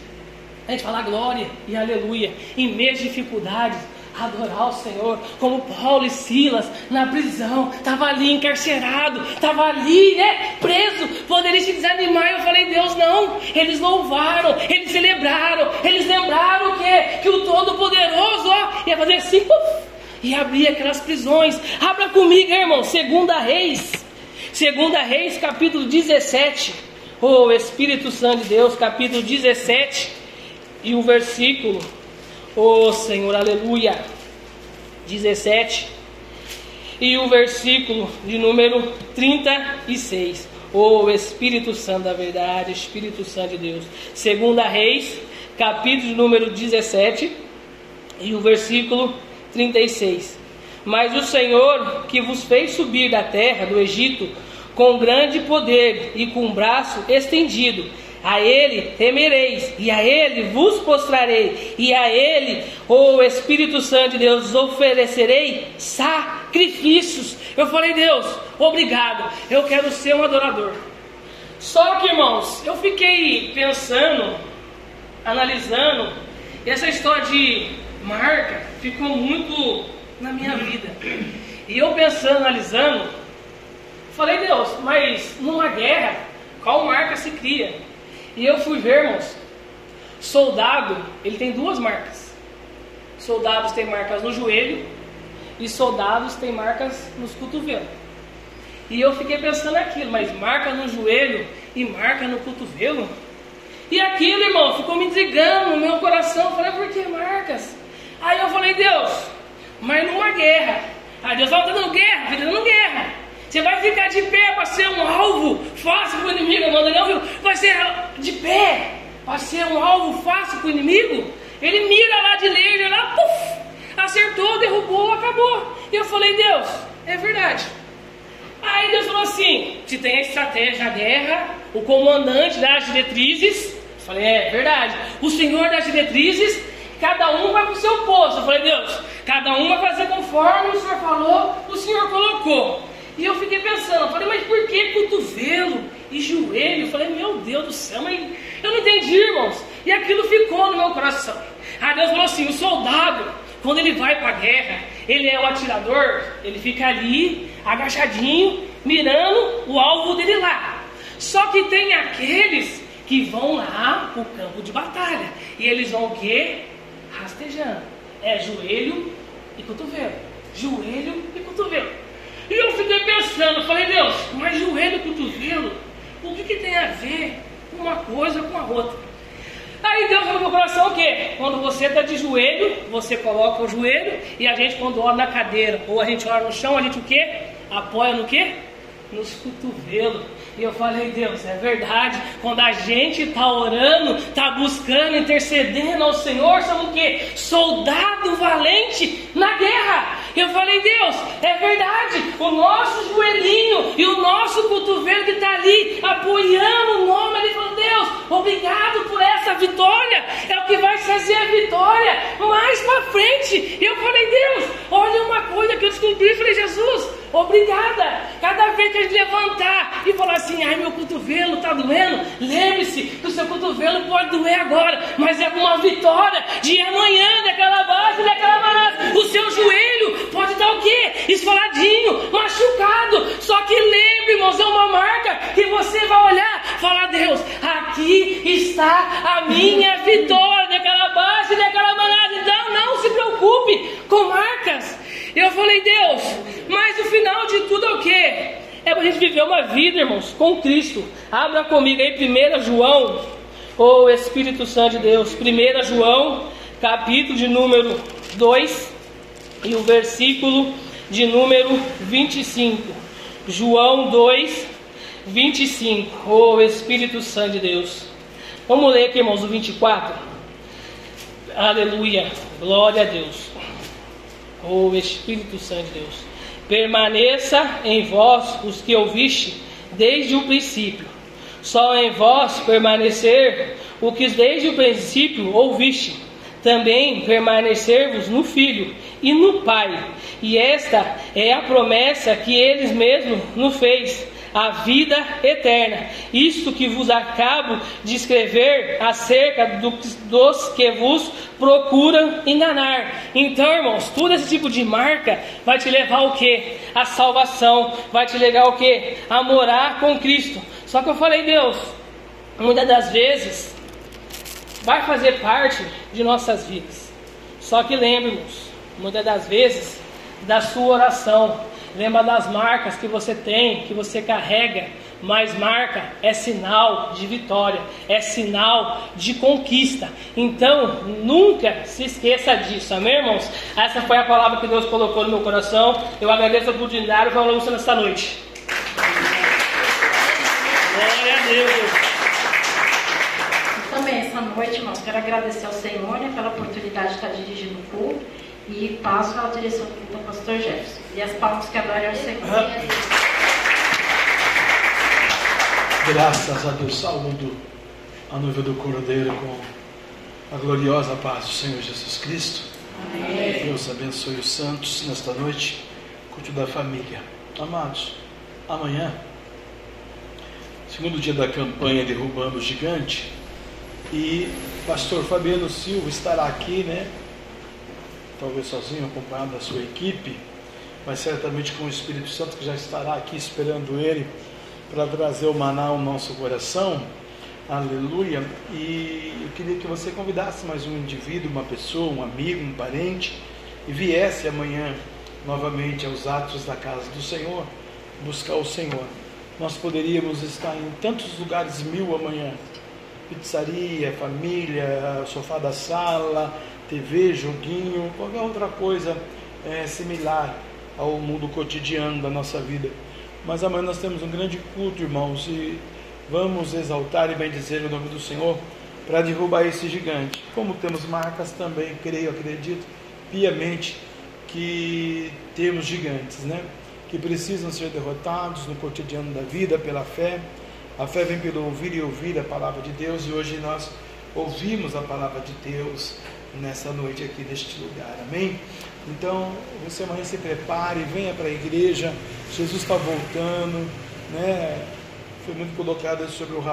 a gente falar glória e aleluia em meio de dificuldades, adorar o Senhor, como Paulo e Silas na prisão, estava ali encarcerado, estava ali, né, preso, poderia se desanimar. Eu falei, Deus, não, eles louvaram, eles celebraram, eles lembraram que, que o Todo-Poderoso ia fazer assim, e abrir aquelas prisões. Abra comigo, irmão, segunda Reis, segunda Reis, capítulo 17. Oh, Espírito Santo de Deus, capítulo 17 e o versículo. Oh, Senhor, aleluia. 17 e o versículo de número 36. Oh, Espírito Santo da verdade, Espírito Santo de Deus. Segunda Reis, capítulo número 17 e o versículo 36. Mas o Senhor que vos fez subir da terra do Egito com grande poder e com braço estendido, a ele temereis, e a ele vos postrarei, e a ele, o Espírito Santo de Deus, oferecerei sacrifícios. Eu falei, Deus, obrigado, eu quero ser um adorador. Só que, irmãos, eu fiquei pensando, analisando, e essa história de marca ficou muito na minha vida. E eu pensando, analisando, falei, Deus, mas numa guerra, qual marca se cria? E eu fui ver, irmãos, soldado, ele tem duas marcas. Soldados têm marcas no joelho e soldados têm marcas nos cotovelos. E eu fiquei pensando aquilo, mas marca no joelho e marca no cotovelo? E aquilo, irmão, ficou me intrigando no meu coração. Eu falei, por que marcas? Aí eu falei, Deus, mas numa guerra. Aí Deus falou, tá dando guerra, está dando guerra. Você vai ficar de pé para ser um alvo fácil para o inimigo, manda não, viu? Vai ser de pé para ser um alvo fácil para o inimigo. Ele mira lá de laser, lá, puf, acertou, derrubou, acabou. E eu falei, Deus, é verdade. Aí Deus falou assim: se tem a estratégia, a guerra, o comandante das diretrizes. Eu falei, é verdade. O senhor das diretrizes Cada um vai para o seu posto. Eu falei, Deus, cada um vai fazer conforme o Senhor falou, o Senhor colocou. E eu fiquei pensando, falei, mas por que cotovelo e joelho? Eu falei, meu Deus do céu, mas eu não entendi, irmãos. E aquilo ficou no meu coração. Aí Deus falou assim: o soldado, quando ele vai para a guerra, ele é o atirador, ele fica ali, agachadinho, mirando o alvo dele lá. Só que tem aqueles que vão lá para o campo de batalha. E eles vão o quê? rastejando. É joelho e cotovelo. Joelho e cotovelo. E eu fiquei pensando, falei, Deus, mas joelho e cotovelo, O que, que tem a ver uma coisa com a outra? Aí Deus falou no meu coração o quê? Quando você está de joelho, você coloca o joelho e a gente quando ora na cadeira ou a gente ora no chão, a gente o quê? Apoia no quê? Nos cotovelos. E eu falei, Deus, é verdade. Quando a gente está orando, está buscando, intercedendo ao Senhor, somos o quê? Soldado valente na guerra. Eu falei, Deus, é verdade. O nosso joelhinho e o nosso cotovelo que está ali apoiando o nome, ele falou, Deus, obrigado por essa vitória. É o que vai fazer a vitória mais para frente. Eu falei, Deus, olha uma coisa que eu descobri. Eu falei, Jesus, obrigada. Cada vez que a gente levantar e falar assim, ai meu cotovelo está doendo, lembre-se que o seu cotovelo pode doer agora, mas é uma vitória de amanhã, daquela base, daquela manada. O seu joelho pode estar o quê? Esfoladinho, machucado. Só que lembre, irmãos, é uma marca que você vai olhar, falar, Deus, aqui está a minha vitória, daquela base, daquela manada. Então não se preocupe com marcas. Eu falei, Deus, mas o final de tudo é o quê? É para a gente viver uma vida, irmãos, com Cristo. Abra comigo aí 1 João, ou oh, Espírito Santo de Deus. 1 João, capítulo de número 2 e o versículo de número 25. João 2, 25. Oh Espírito Santo de Deus. Vamos ler aqui, irmãos, o 24. Aleluia. Glória a Deus. Oh Espírito Santo de Deus permaneça em vós os que ouviste desde o princípio. Só em vós permanecer o que desde o princípio ouviste. Também permanecer-vos no Filho e no Pai. E esta é a promessa que eles mesmos nos fez a vida eterna. Isto que vos acabo de escrever acerca do, dos que vos procuram enganar. Então, irmãos, todo esse tipo de marca vai te levar ao que? A salvação, vai te levar ao que? A morar com Cristo. Só que eu falei, Deus, muitas das vezes vai fazer parte de nossas vidas. Só que lembre-nos, muitas das vezes, da sua oração Lembra das marcas que você tem, que você carrega. Mas marca é sinal de vitória, é sinal de conquista. Então, nunca se esqueça disso, amém, irmãos? Essa foi a palavra que Deus colocou no meu coração. Eu agradeço a oportunidade e vamos nessa noite. Glória a Deus. Também essa noite, irmãos, quero agradecer ao Senhor né, pela oportunidade de estar dirigindo o culto e passo a direção do pastor Jefferson. E as palmas que ao Senhor. Graças a Deus, saúdo a noiva do Cordeiro com a gloriosa paz do Senhor Jesus Cristo. Amém. Deus abençoe os santos nesta noite, culto da família. Amados, amanhã, segundo dia da campanha Derrubando o Gigante, e pastor Fabiano Silva estará aqui, né? Talvez sozinho, acompanhado da sua equipe, mas certamente com o Espírito Santo que já estará aqui esperando ele para trazer o maná ao nosso coração. Aleluia. E eu queria que você convidasse mais um indivíduo, uma pessoa, um amigo, um parente, e viesse amanhã novamente aos atos da casa do Senhor, buscar o Senhor. Nós poderíamos estar em tantos lugares mil amanhã pizzaria, família, sofá da sala, TV, joguinho, qualquer outra coisa é, similar ao mundo cotidiano da nossa vida. Mas amanhã nós temos um grande culto, irmãos, e vamos exaltar e bendizer o nome do Senhor para derrubar esse gigante. Como temos marcas também, creio, acredito piamente que temos gigantes, né? Que precisam ser derrotados no cotidiano da vida pela fé. A fé vem pelo ouvir e ouvir a palavra de Deus, e hoje nós ouvimos a palavra de Deus nessa noite aqui neste lugar, amém? Então, você amanhã se prepare, venha para a igreja, Jesus está voltando, né? Foi muito colocado sobre o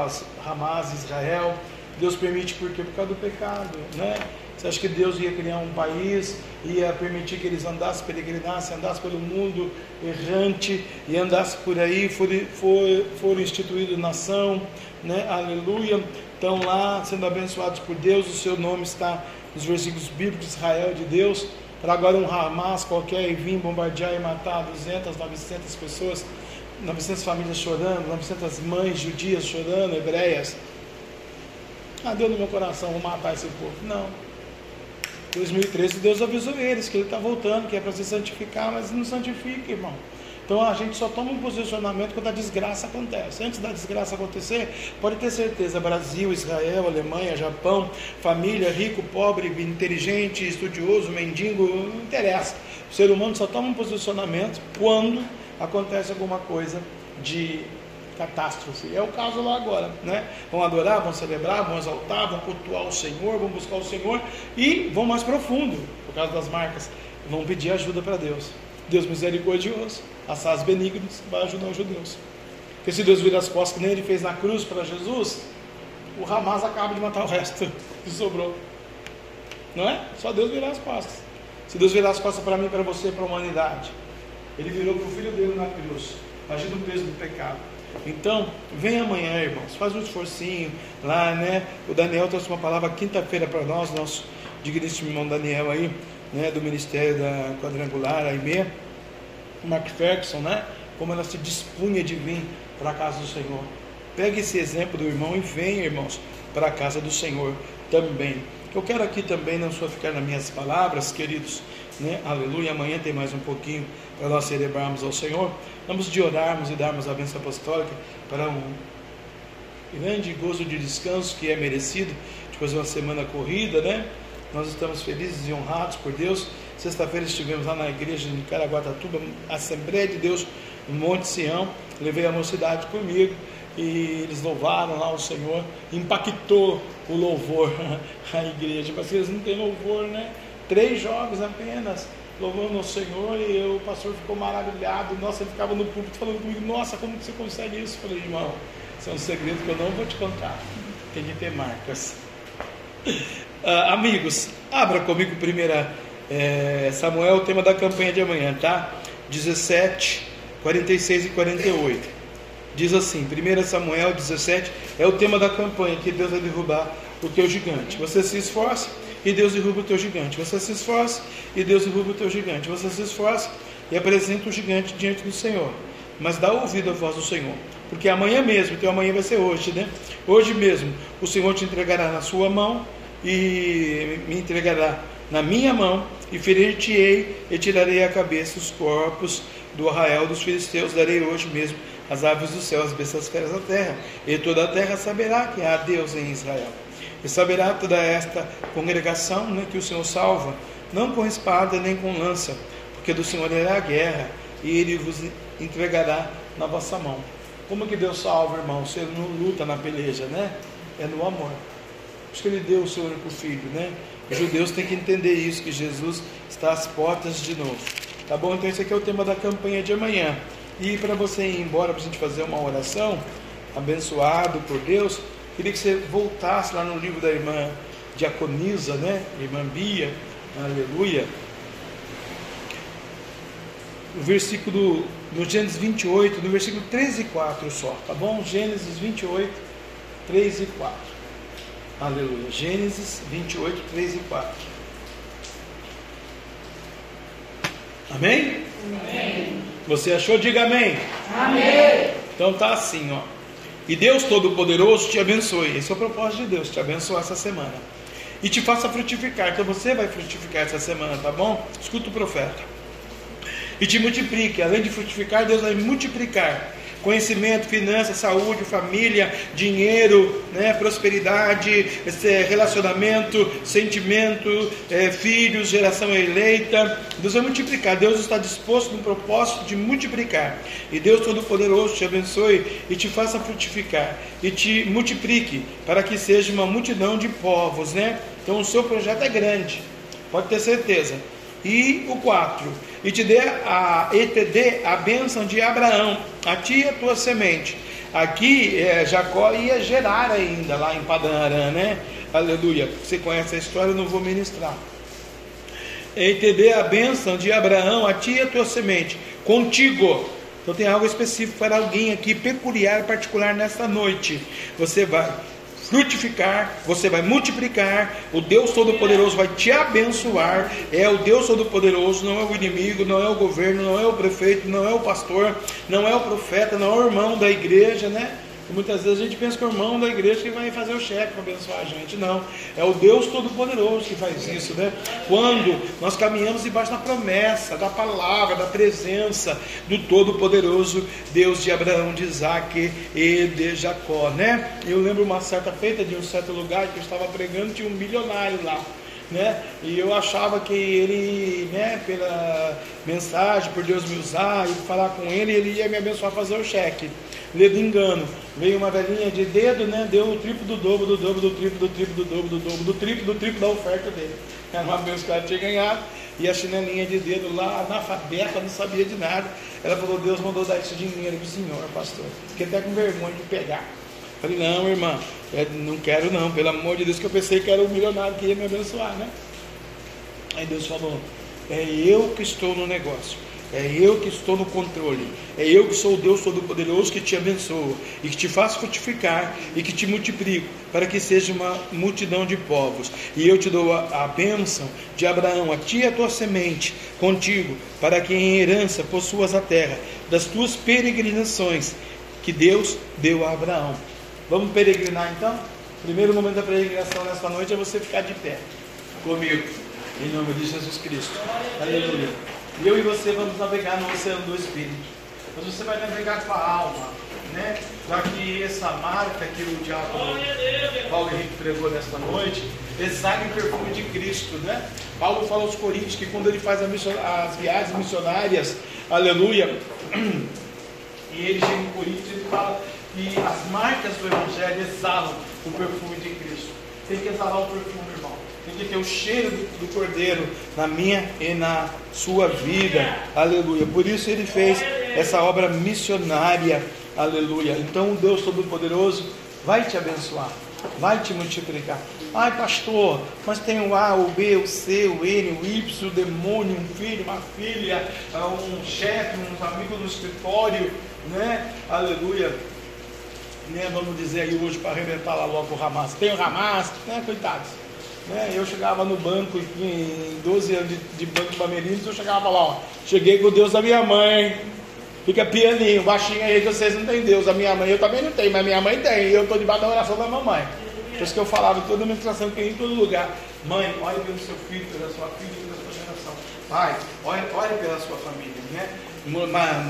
Hamas, Israel. Deus permite porque por causa do pecado, né? Você acha que Deus ia criar um país, ia permitir que eles andassem, peregrinassem, andassem pelo mundo errante e andassem por aí, foram, for, foram instituídos nação, né? Aleluia. Estão lá sendo abençoados por Deus, o seu nome está nos versículos bíblicos de Israel de Deus, para agora um Hamas qualquer vir bombardear e matar 200, 900 pessoas. 900 famílias chorando, 900 mães judias chorando, hebreias. Ah, deu no meu coração, vou matar esse povo. Não. 2013 Deus avisou eles que Ele está voltando, que é para se santificar, mas não santifica, irmão. Então a gente só toma um posicionamento quando a desgraça acontece. Antes da desgraça acontecer, pode ter certeza: Brasil, Israel, Alemanha, Japão, família, rico, pobre, inteligente, estudioso, mendigo, não interessa. O ser humano só toma um posicionamento quando acontece alguma coisa de catástrofe. É o caso lá agora, né? Vão adorar, vão celebrar, vão exaltar, vão cultuar o Senhor, vão buscar o Senhor e vão mais profundo, por causa das marcas, vão pedir ajuda para Deus. Deus misericordioso, assaz benignos, vai ajudar os judeus. Porque se Deus virar as costas, que nem ele fez na cruz para Jesus, o Hamas acaba de matar o resto que sobrou. Não é? Só Deus virar as costas. Se Deus virar as costas para mim, para você, para a humanidade, ele virou para o filho dele na cruz, agindo o peso do pecado. Então, vem amanhã, irmãos, faz um esforcinho lá, né? O Daniel trouxe uma palavra quinta-feira para nós, nosso digníssimo irmão Daniel aí, né? Do Ministério da Quadrangular, a IME, Mark Ferguson, né? Como ela se dispunha de vir para a casa do Senhor. Pegue esse exemplo do irmão e venha, irmãos, para a casa do Senhor também. Eu quero aqui também, não só ficar nas minhas palavras, queridos, né? Aleluia. Amanhã tem mais um pouquinho para nós celebrarmos ao Senhor. Vamos de orarmos e darmos a bênção apostólica para um grande gozo de descanso que é merecido depois de uma semana corrida, né? Nós estamos felizes e honrados por Deus. Sexta-feira estivemos lá na igreja de Caraguatatuba, Assembleia de Deus, no Monte Sião. Levei a mocidade comigo e eles louvaram lá o Senhor. Impactou o louvor a igreja. Mas eles não têm louvor, né? Três jogos apenas louvando o Senhor e o pastor ficou maravilhado. Nossa, ele ficava no púlpito falando comigo: Nossa, como que você consegue isso? Eu falei, irmão, isso é um segredo que eu não vou te contar. Tem que ter marcas. Uh, amigos, abra comigo primeira é, Samuel, o tema da campanha de amanhã, tá? 17, 46 e 48. Diz assim, 1 Samuel 17 é o tema da campanha que Deus vai derrubar o teu gigante. Você se esforça e Deus derruba o teu gigante. Você se esforça e Deus derruba o teu gigante. Você se esforça e apresenta o gigante diante do Senhor. Mas dá ouvido à voz do Senhor. Porque amanhã mesmo, teu amanhã vai ser hoje, né? Hoje mesmo, o Senhor te entregará na sua mão e me entregará na minha mão e ferir-te-ei e tirarei a cabeça os corpos do arraial dos filisteus. Darei hoje mesmo as aves do céu, as bestas feras da terra. E toda a terra saberá que há Deus em Israel. E saberá toda esta congregação né, que o Senhor salva, não com espada nem com lança, porque do Senhor é a guerra, e ele vos entregará na vossa mão. Como que Deus salva, irmão? Você não luta na peleja, né? É no amor. Por isso que ele deu o seu único filho, né? Os judeus têm que entender isso, que Jesus está às portas de novo. Tá bom? Então esse aqui é o tema da campanha de amanhã. E para você ir embora, para a gente fazer uma oração, abençoado por Deus, Queria que você voltasse lá no livro da irmã Diaconisa, né? Irmã Bia, aleluia. O versículo, no Gênesis 28, no versículo 3 e 4 só, tá bom? Gênesis 28, 3 e 4. Aleluia. Gênesis 28, 3 e 4. Amém? Amém. Você achou? Diga amém. Amém. Então tá assim, ó. E Deus Todo-Poderoso te abençoe. Esse é o propósito de Deus, te abençoar essa semana. E te faça frutificar. Então você vai frutificar essa semana, tá bom? Escuta o profeta. E te multiplique. Além de frutificar, Deus vai multiplicar conhecimento, finanças, saúde, família, dinheiro, né, prosperidade, relacionamento, sentimento, é, filhos, geração eleita. Deus vai multiplicar. Deus está disposto no propósito de multiplicar. E Deus Todo-Poderoso te abençoe e te faça frutificar e te multiplique para que seja uma multidão de povos, né? Então o seu projeto é grande, pode ter certeza. E o 4, e te dê a, e te dê a bênção de Abraão, a ti e a tua semente. Aqui é, Jacó ia gerar ainda lá em Padan né? Aleluia. Você conhece a história, eu não vou ministrar. E te dê a bênção de Abraão, a ti e a tua semente, contigo. Então tem algo específico para alguém aqui, peculiar, particular nesta noite. Você vai frutificar, você vai multiplicar, o Deus Todo-Poderoso vai te abençoar. É o Deus Todo-Poderoso, não é o inimigo, não é o governo, não é o prefeito, não é o pastor, não é o profeta, não é o irmão da igreja, né? Muitas vezes a gente pensa que é o irmão da igreja que vai fazer o cheque para abençoar a gente. Não. É o Deus Todo-Poderoso que faz isso, né? Quando nós caminhamos debaixo da promessa, da palavra, da presença do Todo-Poderoso Deus de Abraão, de Isaac e de Jacó, né? Eu lembro uma certa feita de um certo lugar que eu estava pregando, tinha um milionário lá. Né? E eu achava que ele, né, pela mensagem, por Deus me usar e falar com ele, ele ia me abençoar fazer o cheque ledo engano. Veio uma velhinha de dedo, né? Deu o triplo do dobro, do dobro, do triplo, do triplo, do dobro, do dobro, do triplo, do triplo da oferta dele. Era uma benção que ela tinha ganhado. E a chinelinha de dedo lá, analfabeta, não sabia de nada. Ela falou, Deus mandou dar esse dinheiro para o senhor, pastor. Fiquei até com vergonha de pegar. Falei, não, irmã, não quero não, pelo amor de Deus, que eu pensei que era o milionário que ia me abençoar, né? Aí Deus falou, é eu que estou no negócio. É eu que estou no controle. É eu que sou o Deus Todo-Poderoso que te abençoa e que te faz frutificar e que te multiplico para que seja uma multidão de povos. E eu te dou a, a bênção de Abraão, a ti e a tua semente, contigo, para que em herança possuas a terra das tuas peregrinações que Deus deu a Abraão. Vamos peregrinar então? primeiro momento da peregrinação nesta noite é você ficar de pé comigo, em nome de Jesus Cristo. Aleluia. Eu e você vamos navegar no oceano do Espírito. Mas você vai navegar com a alma, né? Já que essa marca que o diácono Paulo Henrique pregou nesta noite, exala o perfume de Cristo, né? Paulo fala aos Coríntios que quando ele faz as viagens missionárias, aleluia, e ele chega em Coríntios, ele fala que as marcas do Evangelho exalam o perfume de Cristo. Tem que exalar o perfume, irmão tem que ter o cheiro do, cordeiro na minha e na sua vida. Aleluia. Por isso ele fez essa obra missionária. Aleluia. Então o Deus Todo-Poderoso vai te abençoar, vai te multiplicar. Ai, pastor, mas tem o A, o B, o C, o N, o Y, o demônio, um filho, uma filha, um chefe, uns amigos no escritório, né? Aleluia. Né? Vamos dizer aí hoje para arrebentar lá logo o Hamas. Tem o Hamas, né? Coitados. Né? Eu chegava no banco, em 12 anos de, de banco Bamerinos, eu chegava lá, ó, cheguei com Deus da minha mãe, fica pianinho, baixinho aí que vocês não têm Deus. A minha mãe eu também não tenho, mas minha mãe tem, e eu estou debaixo da oração da mamãe. Por isso que eu falava toda a ministração que ia em todo lugar. Mãe, olhe pelo seu filho, pela sua filha, pela sua geração. Pai, olhe, olhe pela sua família. Né?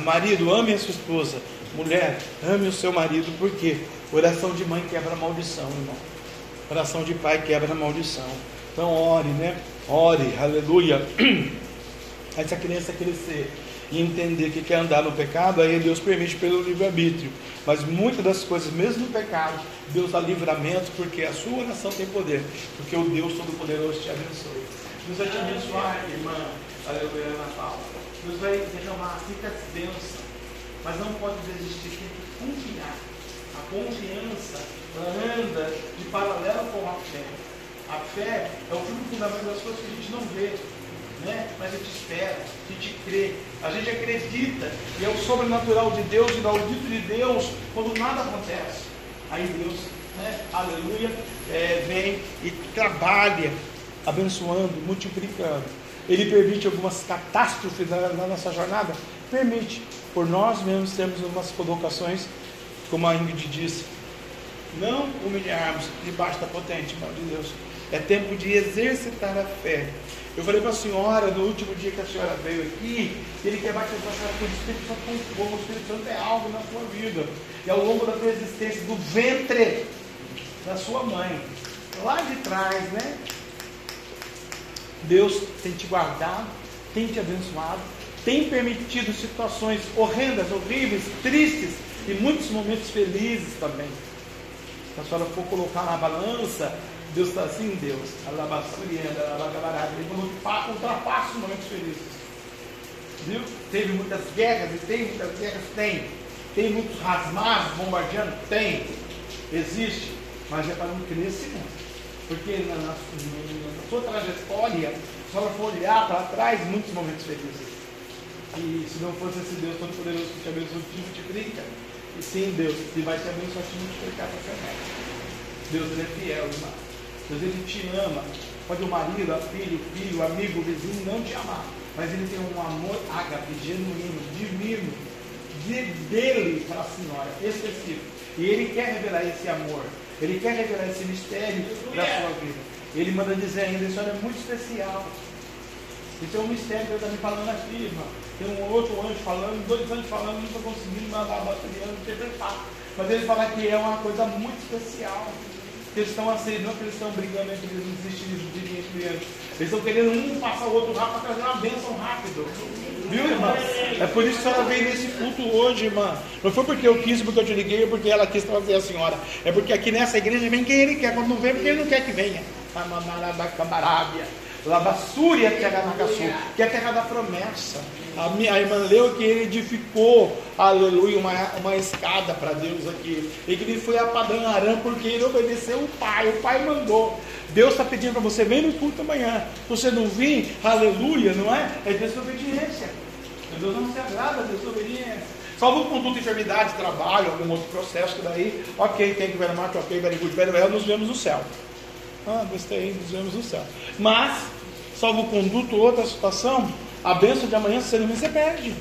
Marido, ame a sua esposa. Mulher, ame o seu marido, porque oração de mãe quebra maldição, irmão. Oração de pai quebra maldição. Então ore, né? Ore, aleluia. Essa criança crescer e entender que quer andar no pecado, aí Deus permite pelo livre-arbítrio. Mas muitas das coisas, mesmo no pecado, Deus dá livramento, porque a sua oração tem poder, porque o Deus Todo-Poderoso te abençoe. Deus vai te abençoar, irmã, aleluia, na Paula. Deus vai derramar ricas bênçãos, mas não pode desistir, tem que confiar. A confiança anda de paralelo com a fé. A fé é o fundamento das coisas que a gente não vê, né? mas a gente espera, a gente crê, a gente acredita e é o sobrenatural de Deus e do audito de Deus quando nada acontece. Aí Deus, né? aleluia, é, vem e trabalha, abençoando, multiplicando. Ele permite algumas catástrofes na, na nossa jornada? Permite, por nós mesmos temos umas colocações, como a Ingrid disse, não humilharmos debaixo da potente mão de Deus. É tempo de exercitar a fé. Eu falei para a senhora no último dia que a senhora veio aqui, ele quer com a senhora com o Espírito Santo com. O Espírito Santo é algo na sua vida. E ao longo da tua existência, do ventre da sua mãe, lá de trás, né? Deus tem te guardado, tem te abençoado, tem permitido situações horrendas, horríveis, tristes e muitos momentos felizes também. Se a senhora for colocar na balança, Deus está assim, Deus. Ele ultrapassa os momentos felizes. Viu? Teve muitas guerras, e tem muitas guerras? Tem. Tem muitos rasmados bombardeando? Tem. Existe. Mas é para um crescimento. Porque na, na, na sua trajetória, se ela for olhar para trás, muitos momentos felizes. E se não fosse esse Deus Todo-Poderoso que te abençoa, te multiplica, e sim, Deus, que vai te abençoar, te multiplicar para a Deus ele é fiel, irmão. Deus ele te ama. Pode o marido, a filha, o filho, o amigo, o vizinho não te amar. Mas ele tem um amor ágape, genuíno, divino, de, dele para a senhora, específico. E ele quer revelar esse amor. Ele quer revelar esse mistério da sua vida. Ele manda dizer ainda, isso é muito especial. Isso é um mistério que ele está me falando aqui, irmão. Tem um outro anjo falando, dois anjos falando, não estou conseguindo mandar a bateria interpretar. Mas ele fala que é uma coisa muito especial. Eles estão assim, não que eles estão brigando entre eles, não de vir entre eles. Eles estão querendo um passar o outro rápido para trazer uma bênção rápido. Viu, irmã? É por isso que a senhora veio nesse culto hoje, irmã. Não foi porque eu quis, porque eu te liguei, porque ela quis trazer a senhora. É porque aqui nessa igreja vem quem ele quer. Quando não vem, porque ele não quer que venha. Terra na que é a terra da promessa. A, minha, a irmã leu que ele edificou, aleluia, uma, uma escada para Deus aqui. E que ele foi a Padã Arã porque ele obedeceu o Pai. O Pai mandou. Deus está pedindo para você, vem no culto amanhã. Você não vir, aleluia, não é? É desobediência. Deus não se agrada, desobediência. Salvo conduta, enfermidade, trabalho, algum outro processo que daí, ok, tem que ver a ok, very good, very well, nos vemos no céu. Ah, gostei, nos vemos no céu. Mas, salvo conduto, outra situação, a bênção de amanhã, se você não você perde.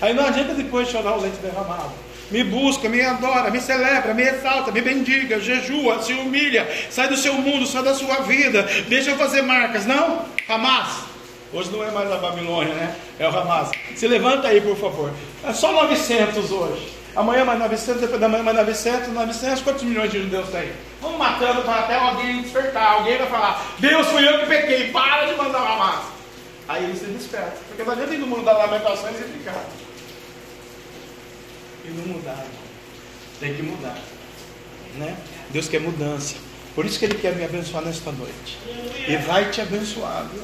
Aí não adianta depois chorar o leite derramado. Me busca, me adora, me celebra, me exalta, me bendiga, jejua, se humilha, sai do seu mundo, sai da sua vida, deixa eu fazer marcas. Não, Hamas. Hoje não é mais a Babilônia, né? É o Hamas. Se levanta aí, por favor. É só 900 hoje. Amanhã mais 900, depois da manhã mais 900, 900, quantos milhões de judeus tem? Vamos matando para até alguém despertar. Alguém vai falar, Deus fui eu que pequei, para de mandar uma massa. Aí ele se desperta. Porque não adianta ir no mundo da lamentação e ficar. E não mudar. Tem que mudar. Né? Deus quer mudança. Por isso que Ele quer me abençoar nesta noite. E vai te abençoar, viu?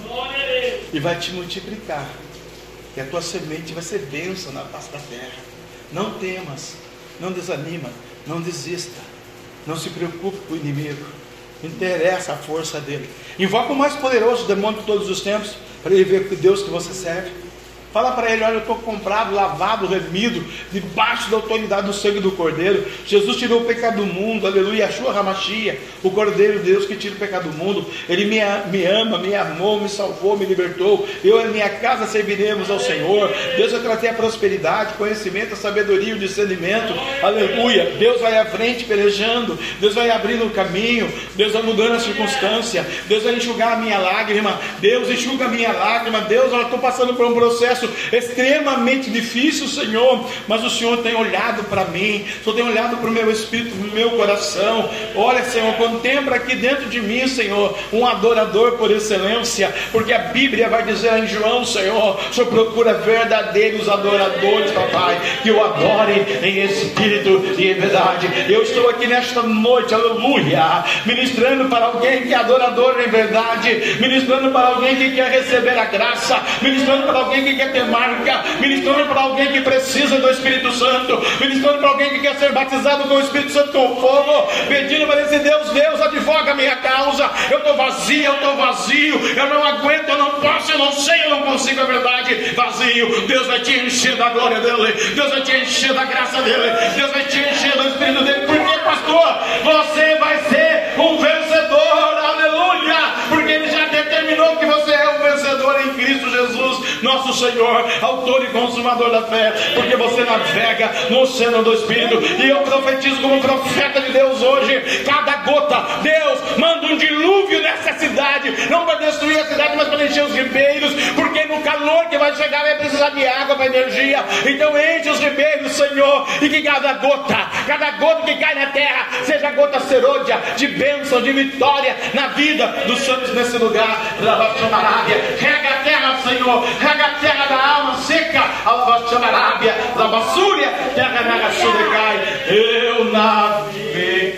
E vai te multiplicar. E a tua semente vai ser bênção na face da terra. Não temas, não desanima, não desista. Não se preocupe com o inimigo. Interessa a força dele. Invoca o mais poderoso demônio de todos os tempos para ele ver que Deus que você serve. Fala para ele: olha, eu estou comprado, lavado, remido, debaixo da autoridade do sangue do Cordeiro. Jesus tirou o pecado do mundo, aleluia. Achou Ramachia, o Cordeiro de Deus que tira o pecado do mundo. Ele me, me ama, me amou, me salvou, me libertou. Eu e minha casa serviremos ao Senhor. Deus vai trazer a prosperidade, conhecimento, a sabedoria, o discernimento. Aleluia. Deus vai à frente pelejando. Deus vai abrindo o caminho. Deus vai mudando a circunstância. Deus vai enxugar a minha lágrima. Deus enxuga a minha lágrima. Deus, eu estou passando por um processo processo extremamente difícil, Senhor, mas o Senhor tem olhado para mim, o Senhor tem olhado para o meu espírito, para o meu coração. Olha, Senhor, contempla aqui dentro de mim, Senhor, um adorador por excelência, porque a Bíblia vai dizer em João, Senhor, o Senhor procura verdadeiros adoradores, papai, que o adorem em espírito e em verdade. Eu estou aqui nesta noite, aleluia, ministrando para alguém que é adorador em verdade, ministrando para alguém que quer receber a graça, ministrando para alguém que quer ter marca, ministrando para alguém que precisa do Espírito Santo, ministrando para alguém que quer ser batizado com o Espírito Santo com fogo, pedindo para esse Deus, Deus, advoga a minha causa. Eu estou vazio, eu estou vazio, eu não aguento, eu não posso, eu não sei, eu não consigo, é verdade, vazio. Deus vai te encher da glória dele, Deus vai te encher da graça dele, Deus vai te encher do Espírito dele. Por que, pastor? Você vai ser um vencedor, aleluia, porque ele já determinou que você é um vencedor em Cristo Jesus, nosso Senhor. Autor e consumador da fé, porque você navega no oceano do Espírito. E eu profetizo como profeta de Deus hoje: cada gota, Deus manda um dilúvio nessa cidade, não para destruir a cidade, mas para encher os ribeiros, porque no calor que vai chegar vai precisar de água para energia. Então enche os ribeiros, Senhor, e que cada gota, cada gota que cai na terra, seja gota serôdia de bênção, de vitória na vida dos santos nesse lugar. Rega a terra, Senhor, rega a terra da alma seca, Alabachamarábia, Labassúria, terra da Sudecai, eu navegarei.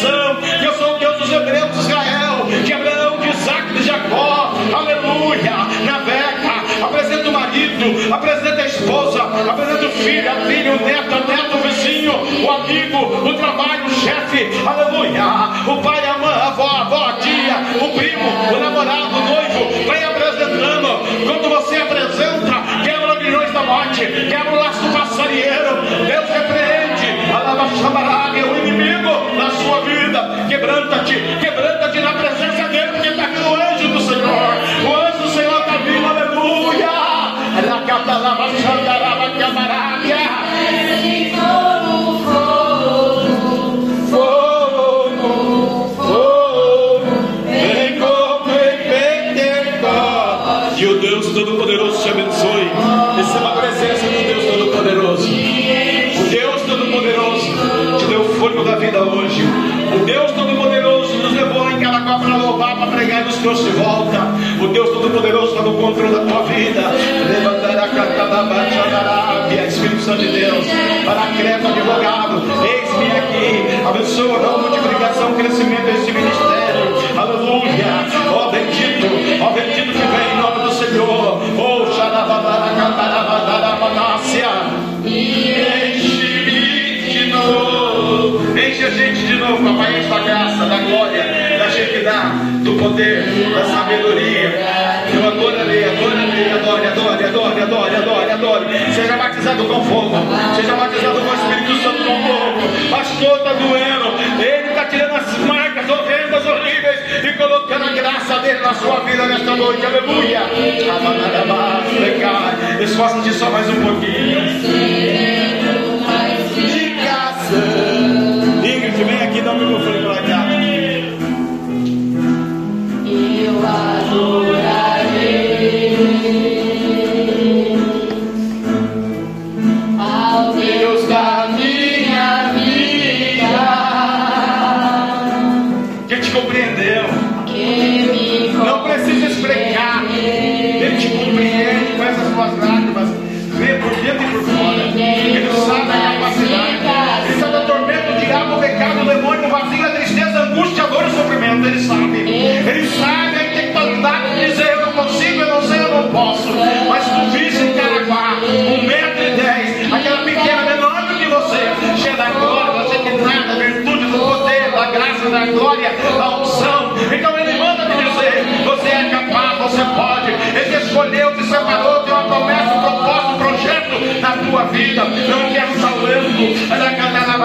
Que eu sou o Deus dos hebreus de Israel, de Abraão, de Isaac, de Jacó, aleluia, navega, apresenta o marido, apresenta a esposa, apresenta o filho, a filha, o neto, a neto, o vizinho, o amigo, o trabalho, o chefe, aleluia, o pai, a mãe, a avó, a avó, a tia, o primo, o namorado, o noivo, vai apresentando, quando você apresenta, quebra milhões da morte, quebra o laço passarinheiro, Repreende, alabaxabará, o inimigo na sua vida, quebranta-te, quebranta-te na presença dele, porque está aqui o anjo do Senhor, o anjo do Senhor está vindo, aleluia, Fogo, trouxe de volta. O Deus Todo-Poderoso está no controle da tua vida. Levantará a Espírito Santo de Deus. Para Creto, advogado. Eis-me aqui. Abençoa a multiplicação, crescimento desse ministério. Aleluia. Ó bendito, ó bendito que vem em nome do Senhor. Oh, xarabadara, cantarabadara, banácia. Enche-me de novo. Enche a gente de novo, papai. Enche da graça, da glória, da chequidade, do poder, da sabedoria. Eu adorarei, adorarei, adore, adore, adore, adore, adore, adore. Seja batizado com fogo. Seja batizado com o Espírito Santo com fogo. Pastor, está doendo. Ele está tirando as marcas horrendas, horríveis e colocando a graça dele na sua vida nesta noite. Aleluia. Esforça-te só mais um pouquinho. Graça, da glória, da unção. Então ele manda me dizer: Você é capaz, você pode. Ele te escolheu, te separou, tem uma promessa, um propósito, um projeto na tua vida. Não quer salvando, ela canta na.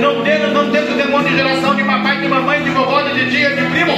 Não tem, não esse demônio de geração de papai, de mamãe, de vovó, de tia, de primo,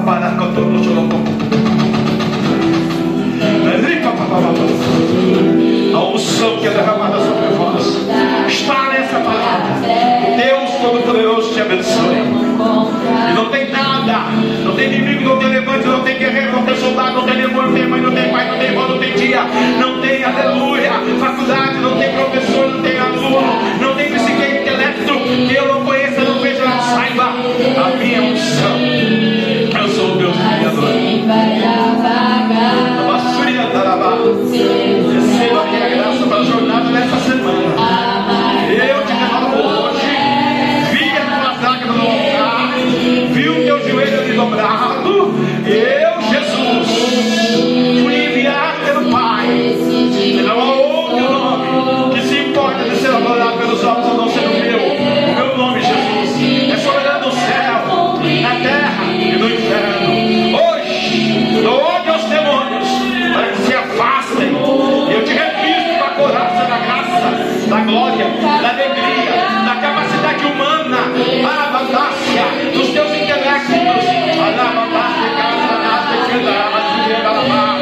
Para com todo o chorão. A unção que é derramada sobre vós está nessa palavra. Deus Todo-Poderoso te abençoe. E não tem nada, não tem inimigo, não tem levante, não tem guerreiro, não tem soldado, não tem demônio, não tem mãe, não tem pai, não tem irmão, não tem tia, não tem aleluia, faculdade, não tem professor, não tem aluno, não tem psique intelecto, que eu não conheça, não veja, não saiba a minha unção. Criador. Bassuria Tarabá. Receba a minha graça para a jornada nessa semana. Eu te renovo hoje. Vi a tua lágrima no altar. Vi o teu joelho ali dobrado. Eu, Jesus, fui enviado pelo Pai. E não há outro nome que se importa de ser adorado pelos homens a não ser o meu. da alegria, da capacidade humana, alabadácia, dos teus intelectos, alabadácia, casanata, candarabacilha, alabá.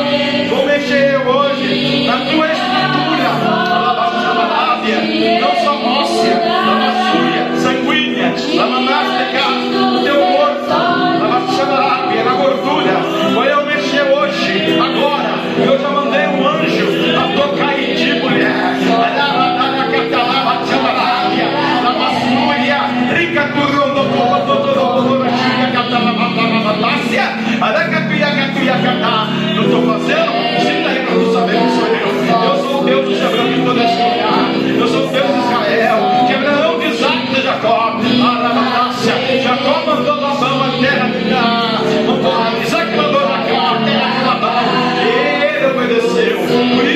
Vou mexer hoje na tua estrutura, alabadácia, não só óssea, alabadácia, sanguínea, alabadácia, cara. Eu estou fazendo sim daí para tu saber que sou eu. Eu sou o Deus dos Hebreus que toda essa Eu sou o Deus de Israel, de Abraão, de Isaac de Jacó. Arabatácia, Jacó mandou Labão a terra de Dá. Isaac mandou Labão a terra de Labão. Ele obedeceu. Por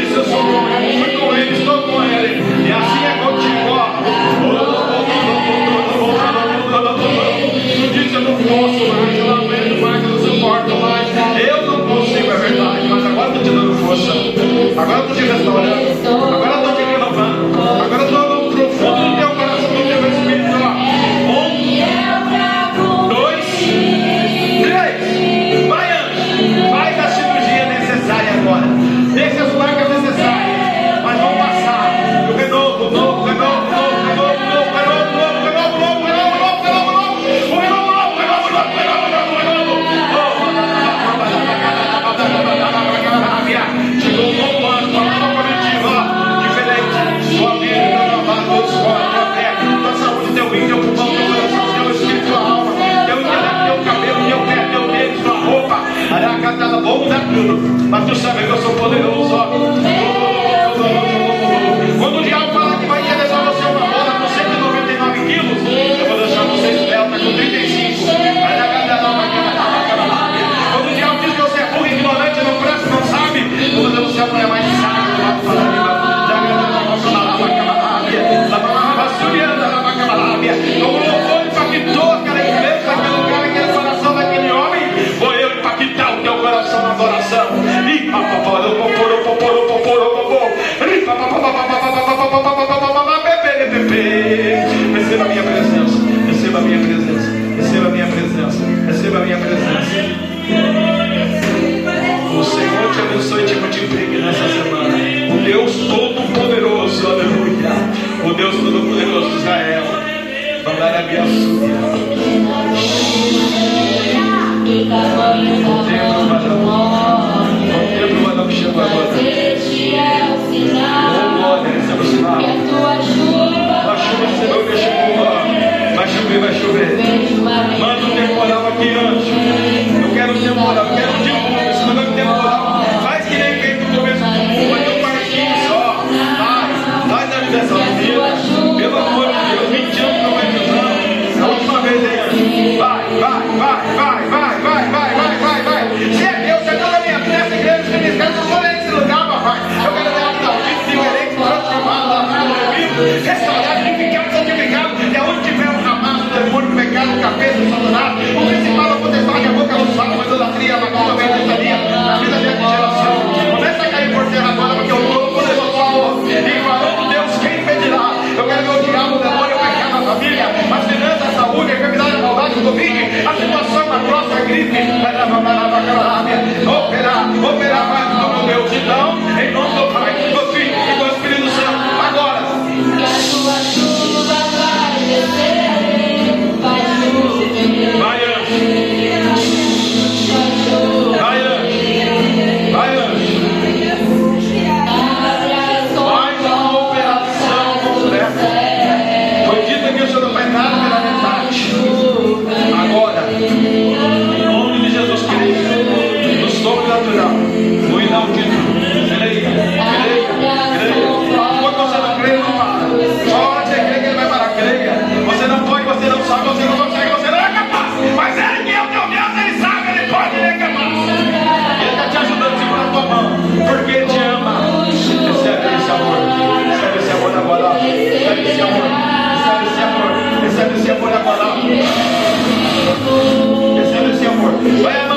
Where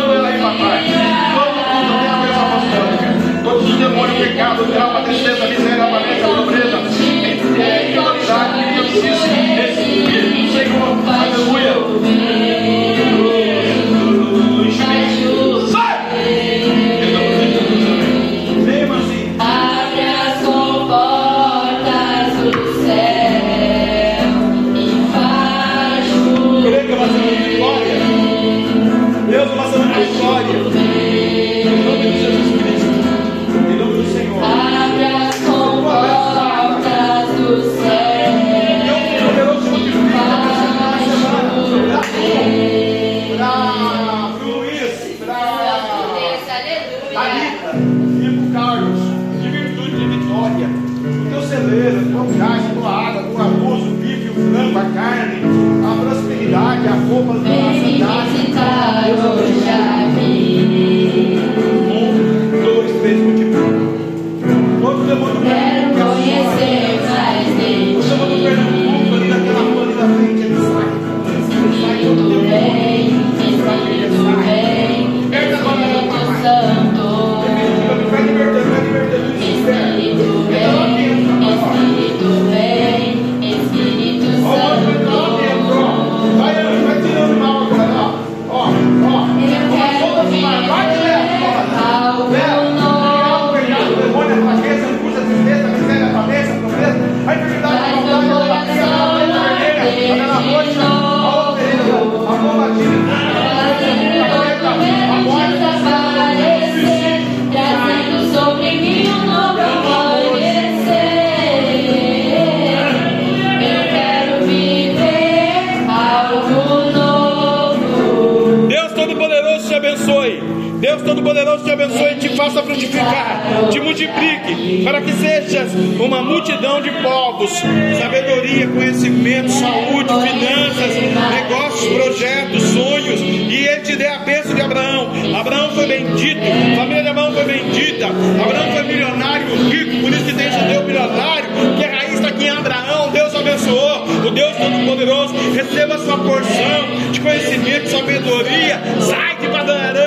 Todo-Poderoso te abençoe e te faça frutificar, te multiplique, para que sejas uma multidão de povos, sabedoria, conhecimento, saúde, finanças, negócios, projetos, sonhos, e Ele te dê a bênção de Abraão. Abraão foi bendito, família de Abraão foi bendita, Abraão foi milionário, rico, por isso que tem judeu milionário, que a raiz está aqui em Abraão, Deus abençoou, o Deus Todo-Poderoso, receba sua porção de conhecimento, sabedoria, sai de Padanarã,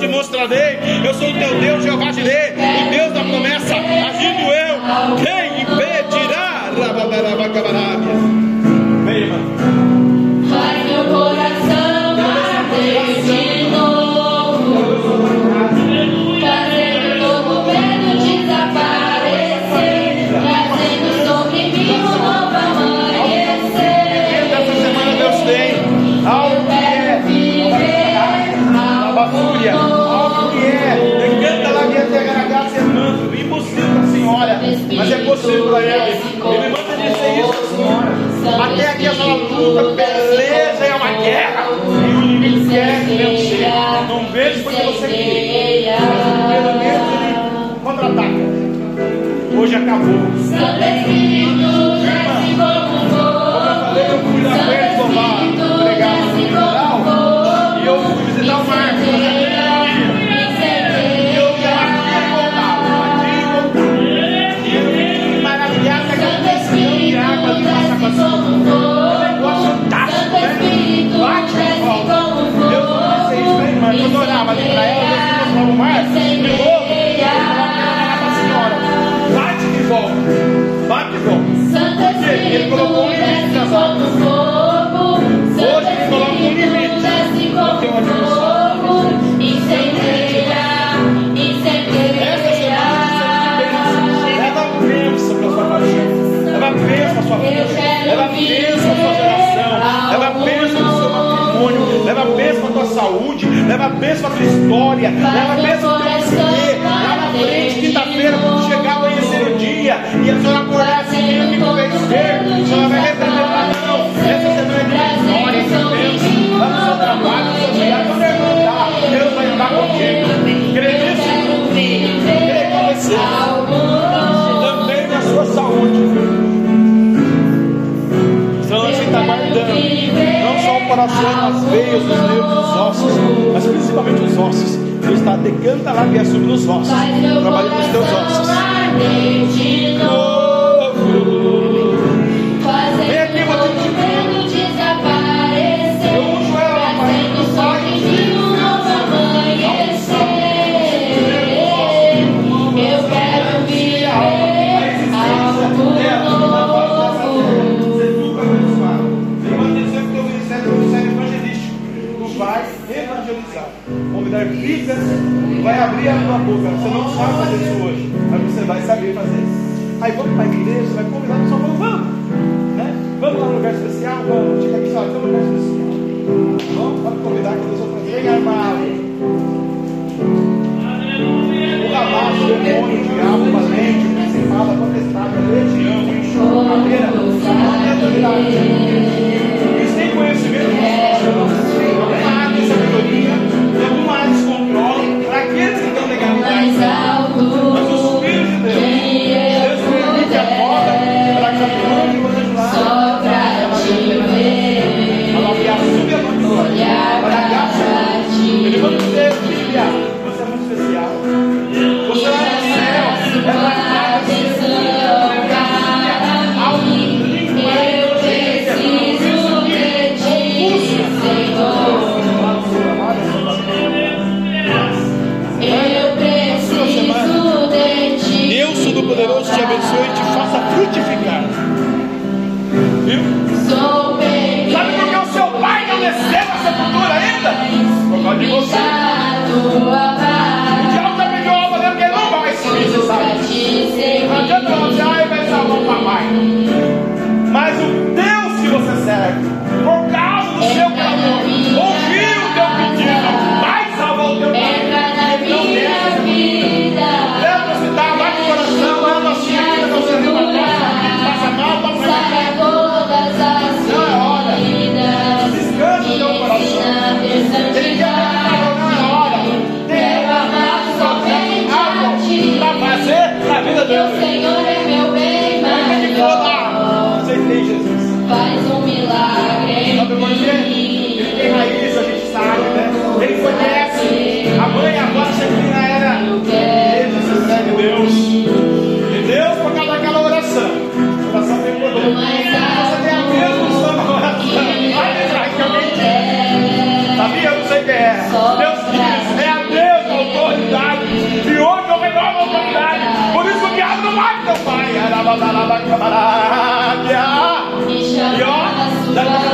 te mostrarei, eu sou o teu Deus, Jeová Jireh, o Deus da promessa, agindo eu, quem impedirá? É possível para ela. Ele manda dizer isso para a senhora. Até aqui a senhora luta, beleza, é uma guerra. E o inimigo quer vencer. Não vejo porque você quer. Pelo menos ele contra-ataca. Hoje acabou. Santo Espírito, desce eu fui na frente do no funeral, e eu fui visitar o Marcos. Ele colocou um limite desce nas águas. como fogo. Hoje ele coloca um limite. como uma dimensão. leva bênção para sua paixão, leva bênção para sua vida, leva bênção para sua geração, leva bênção para o seu matrimônio, leva bênção para a tua saúde, leva bênção para a tua história, leva bênção para o teu viver. Lá na frente, quinta-feira, quando chegar amanhecer o dia e a senhora quando ele mandar, Deus vai andar contigo. Crê nisso? Crê com você também na sua saúde. Senão você está guardando não só o coração, as veias, os nervos, os ossos, mas principalmente os ossos. Deus está decanta lá e assume nos ossos, trabalhando nos teus ossos. coração a tua boca. Você não sabe fazer isso hoje, mas você vai saber fazer. Aí vamos para a igreja, você vai convidar o pessoal, vamos, vamos. Né? Vamos lá no lugar especial, vamos. Chega aqui, tem um lugar especial. Vamos, vamos convidar que Deus vai fazer. Vem armado. O abaixo, o demônio, o diabo, o valente, o principado, a potestade, a legião, o enxuto, a cadeira, a conhecimento de alguma área de sabedoria, de alguma E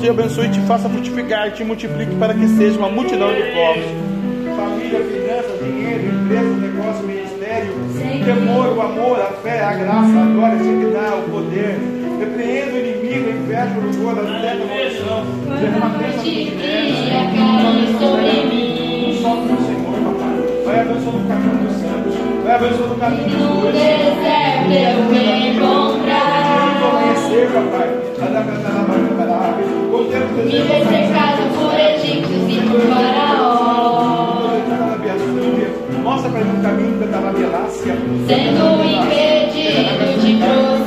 te abençoe, te faça frutificar, te multiplique para que seja uma multidão de povos. Família, finanças, dinheiro, empresa, negócio, ministério, o temor, o amor, a fé, a graça, a glória, a dignidade, o poder. Repreenda o inimigo, a inveja, o rigor, a treva, a maldição. Derrama a bênção do Só com o Senhor, papai. Vai abençoar o caminho dos santos. Vai abençoar o caminho dos dois. me foi cercado por egípcios e por faraó. Mostra para mim o caminho da Tababelácia. Sendo impedido de cruzar.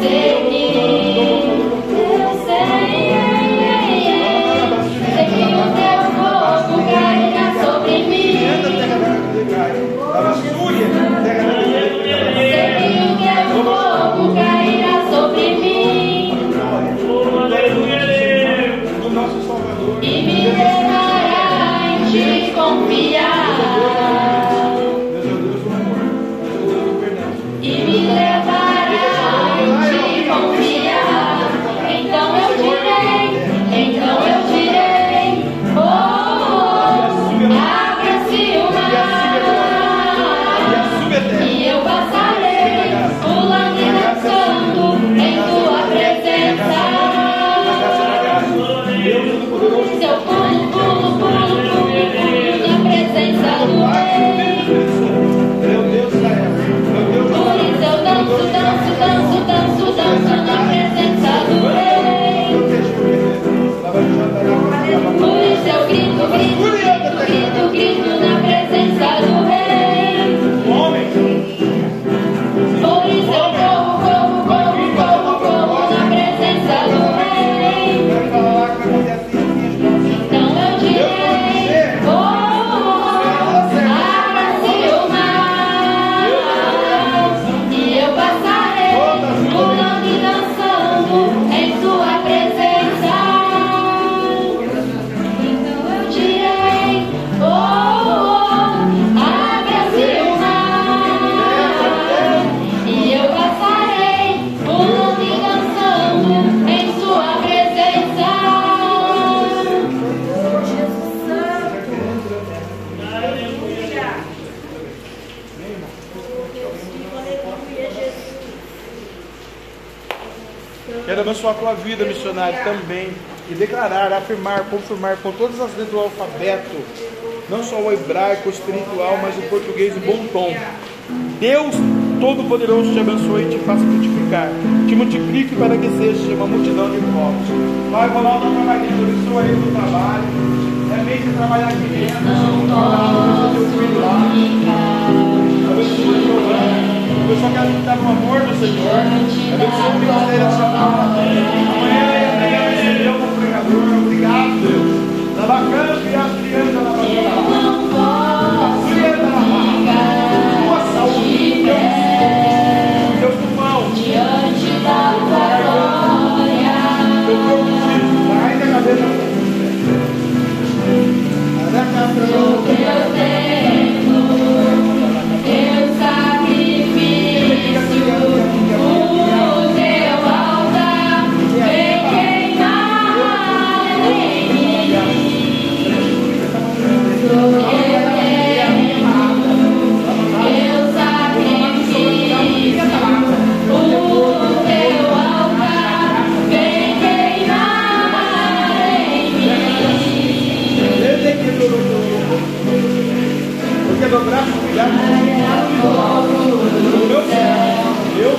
declarar, afirmar, confirmar com todas as letras do alfabeto, não só o hebraico, o espiritual, mas o português, em bom tom. Deus Todo-Poderoso te abençoe e te faça frutificar, te multiplique para que seja uma multidão de povos. Vai rolar o trabalhinho, estou aí no trabalho. É bem de trabalhar aqui dentro, no trabalho, tá no seu filho lá. Abençoa o. Eu só quero estar tá no amor do Senhor. Abençoa o ministério da sua palavra. Amanhã é Obrigado, Deus. Tá Trabalhando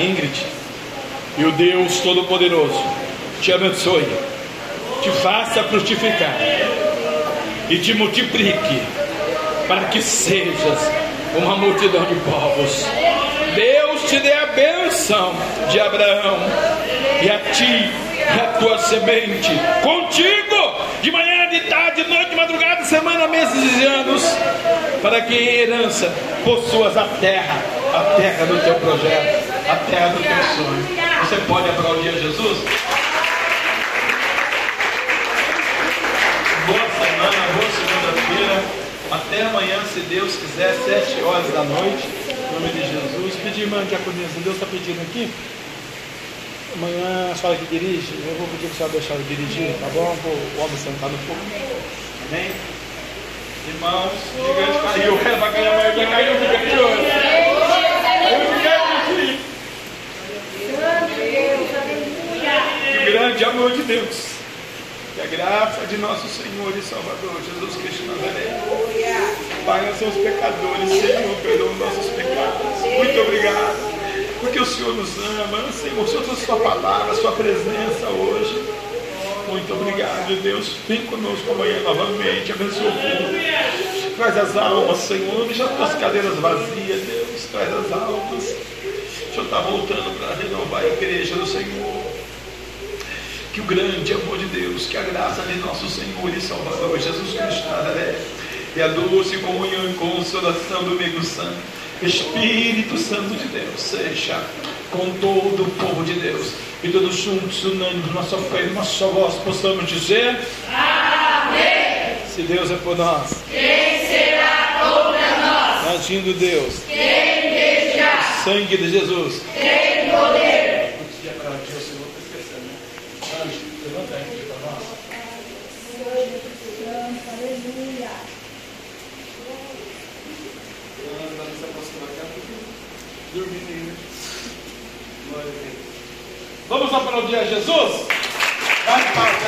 Ingrid. E o Deus Todo-Poderoso te abençoe, te faça frutificar e te multiplique para que sejas uma multidão de povos. Deus te dê a benção de Abraão e a ti e a tua semente contigo de manhã, de tarde, de noite, de madrugada, semana, meses e anos, para que em herança possuas a terra, a terra do teu projeto, a terra do teu sonho. Você pode aplaudir a Jesus? Boa semana, boa segunda-feira. Até amanhã, se Deus quiser, sete horas da noite. Em nome de Jesus. Pedir, irmã diaconisa, Deus está pedindo aqui. Amanhã a senhora que dirige, eu vou pedir para a senhora deixar eu dirigir, tá bom? Vou, o homem sentado um pouco. Amém? Irmãos, o gigante caiu, vai cair amanhã, vai cair o gigante hoje. O gigante, Que grande amor de Deus. Que a graça de nosso Senhor e Salvador, Jesus Cristo Nazaré. Pai, nós somos pecadores, Senhor, perdoa os nossos pecados. Muito obrigado. Porque o Senhor nos ama, Senhor, o Senhor trouxe Sua palavra, Sua presença hoje. Muito obrigado, Deus. Vem conosco amanhã novamente. Abençoa o povo. Traz as almas, Senhor. Deixa as tuas cadeiras vazias, Deus. Traz as almas. O Senhor está voltando para renovar a igreja do Senhor. Que o grande amor de Deus, que a graça de nosso Senhor e Salvador Jesus Cristo Nazaré, e a doce comunhão e consolação do Amigo Santo, Espírito Santo de Deus, seja com todo o povo de Deus, e todos juntos, unânimes, nossa fé, numa só voz, possamos dizer: Amém. Se Deus é por nós, quem será contra nós? Agindo Deus, quem deixar? Sangue de Jesus, tem familiar. Ela vai se aproximar daqui a pouco. Dormindo né? Glória a Deus. Vamos aplaudir a Jesus? Vai para o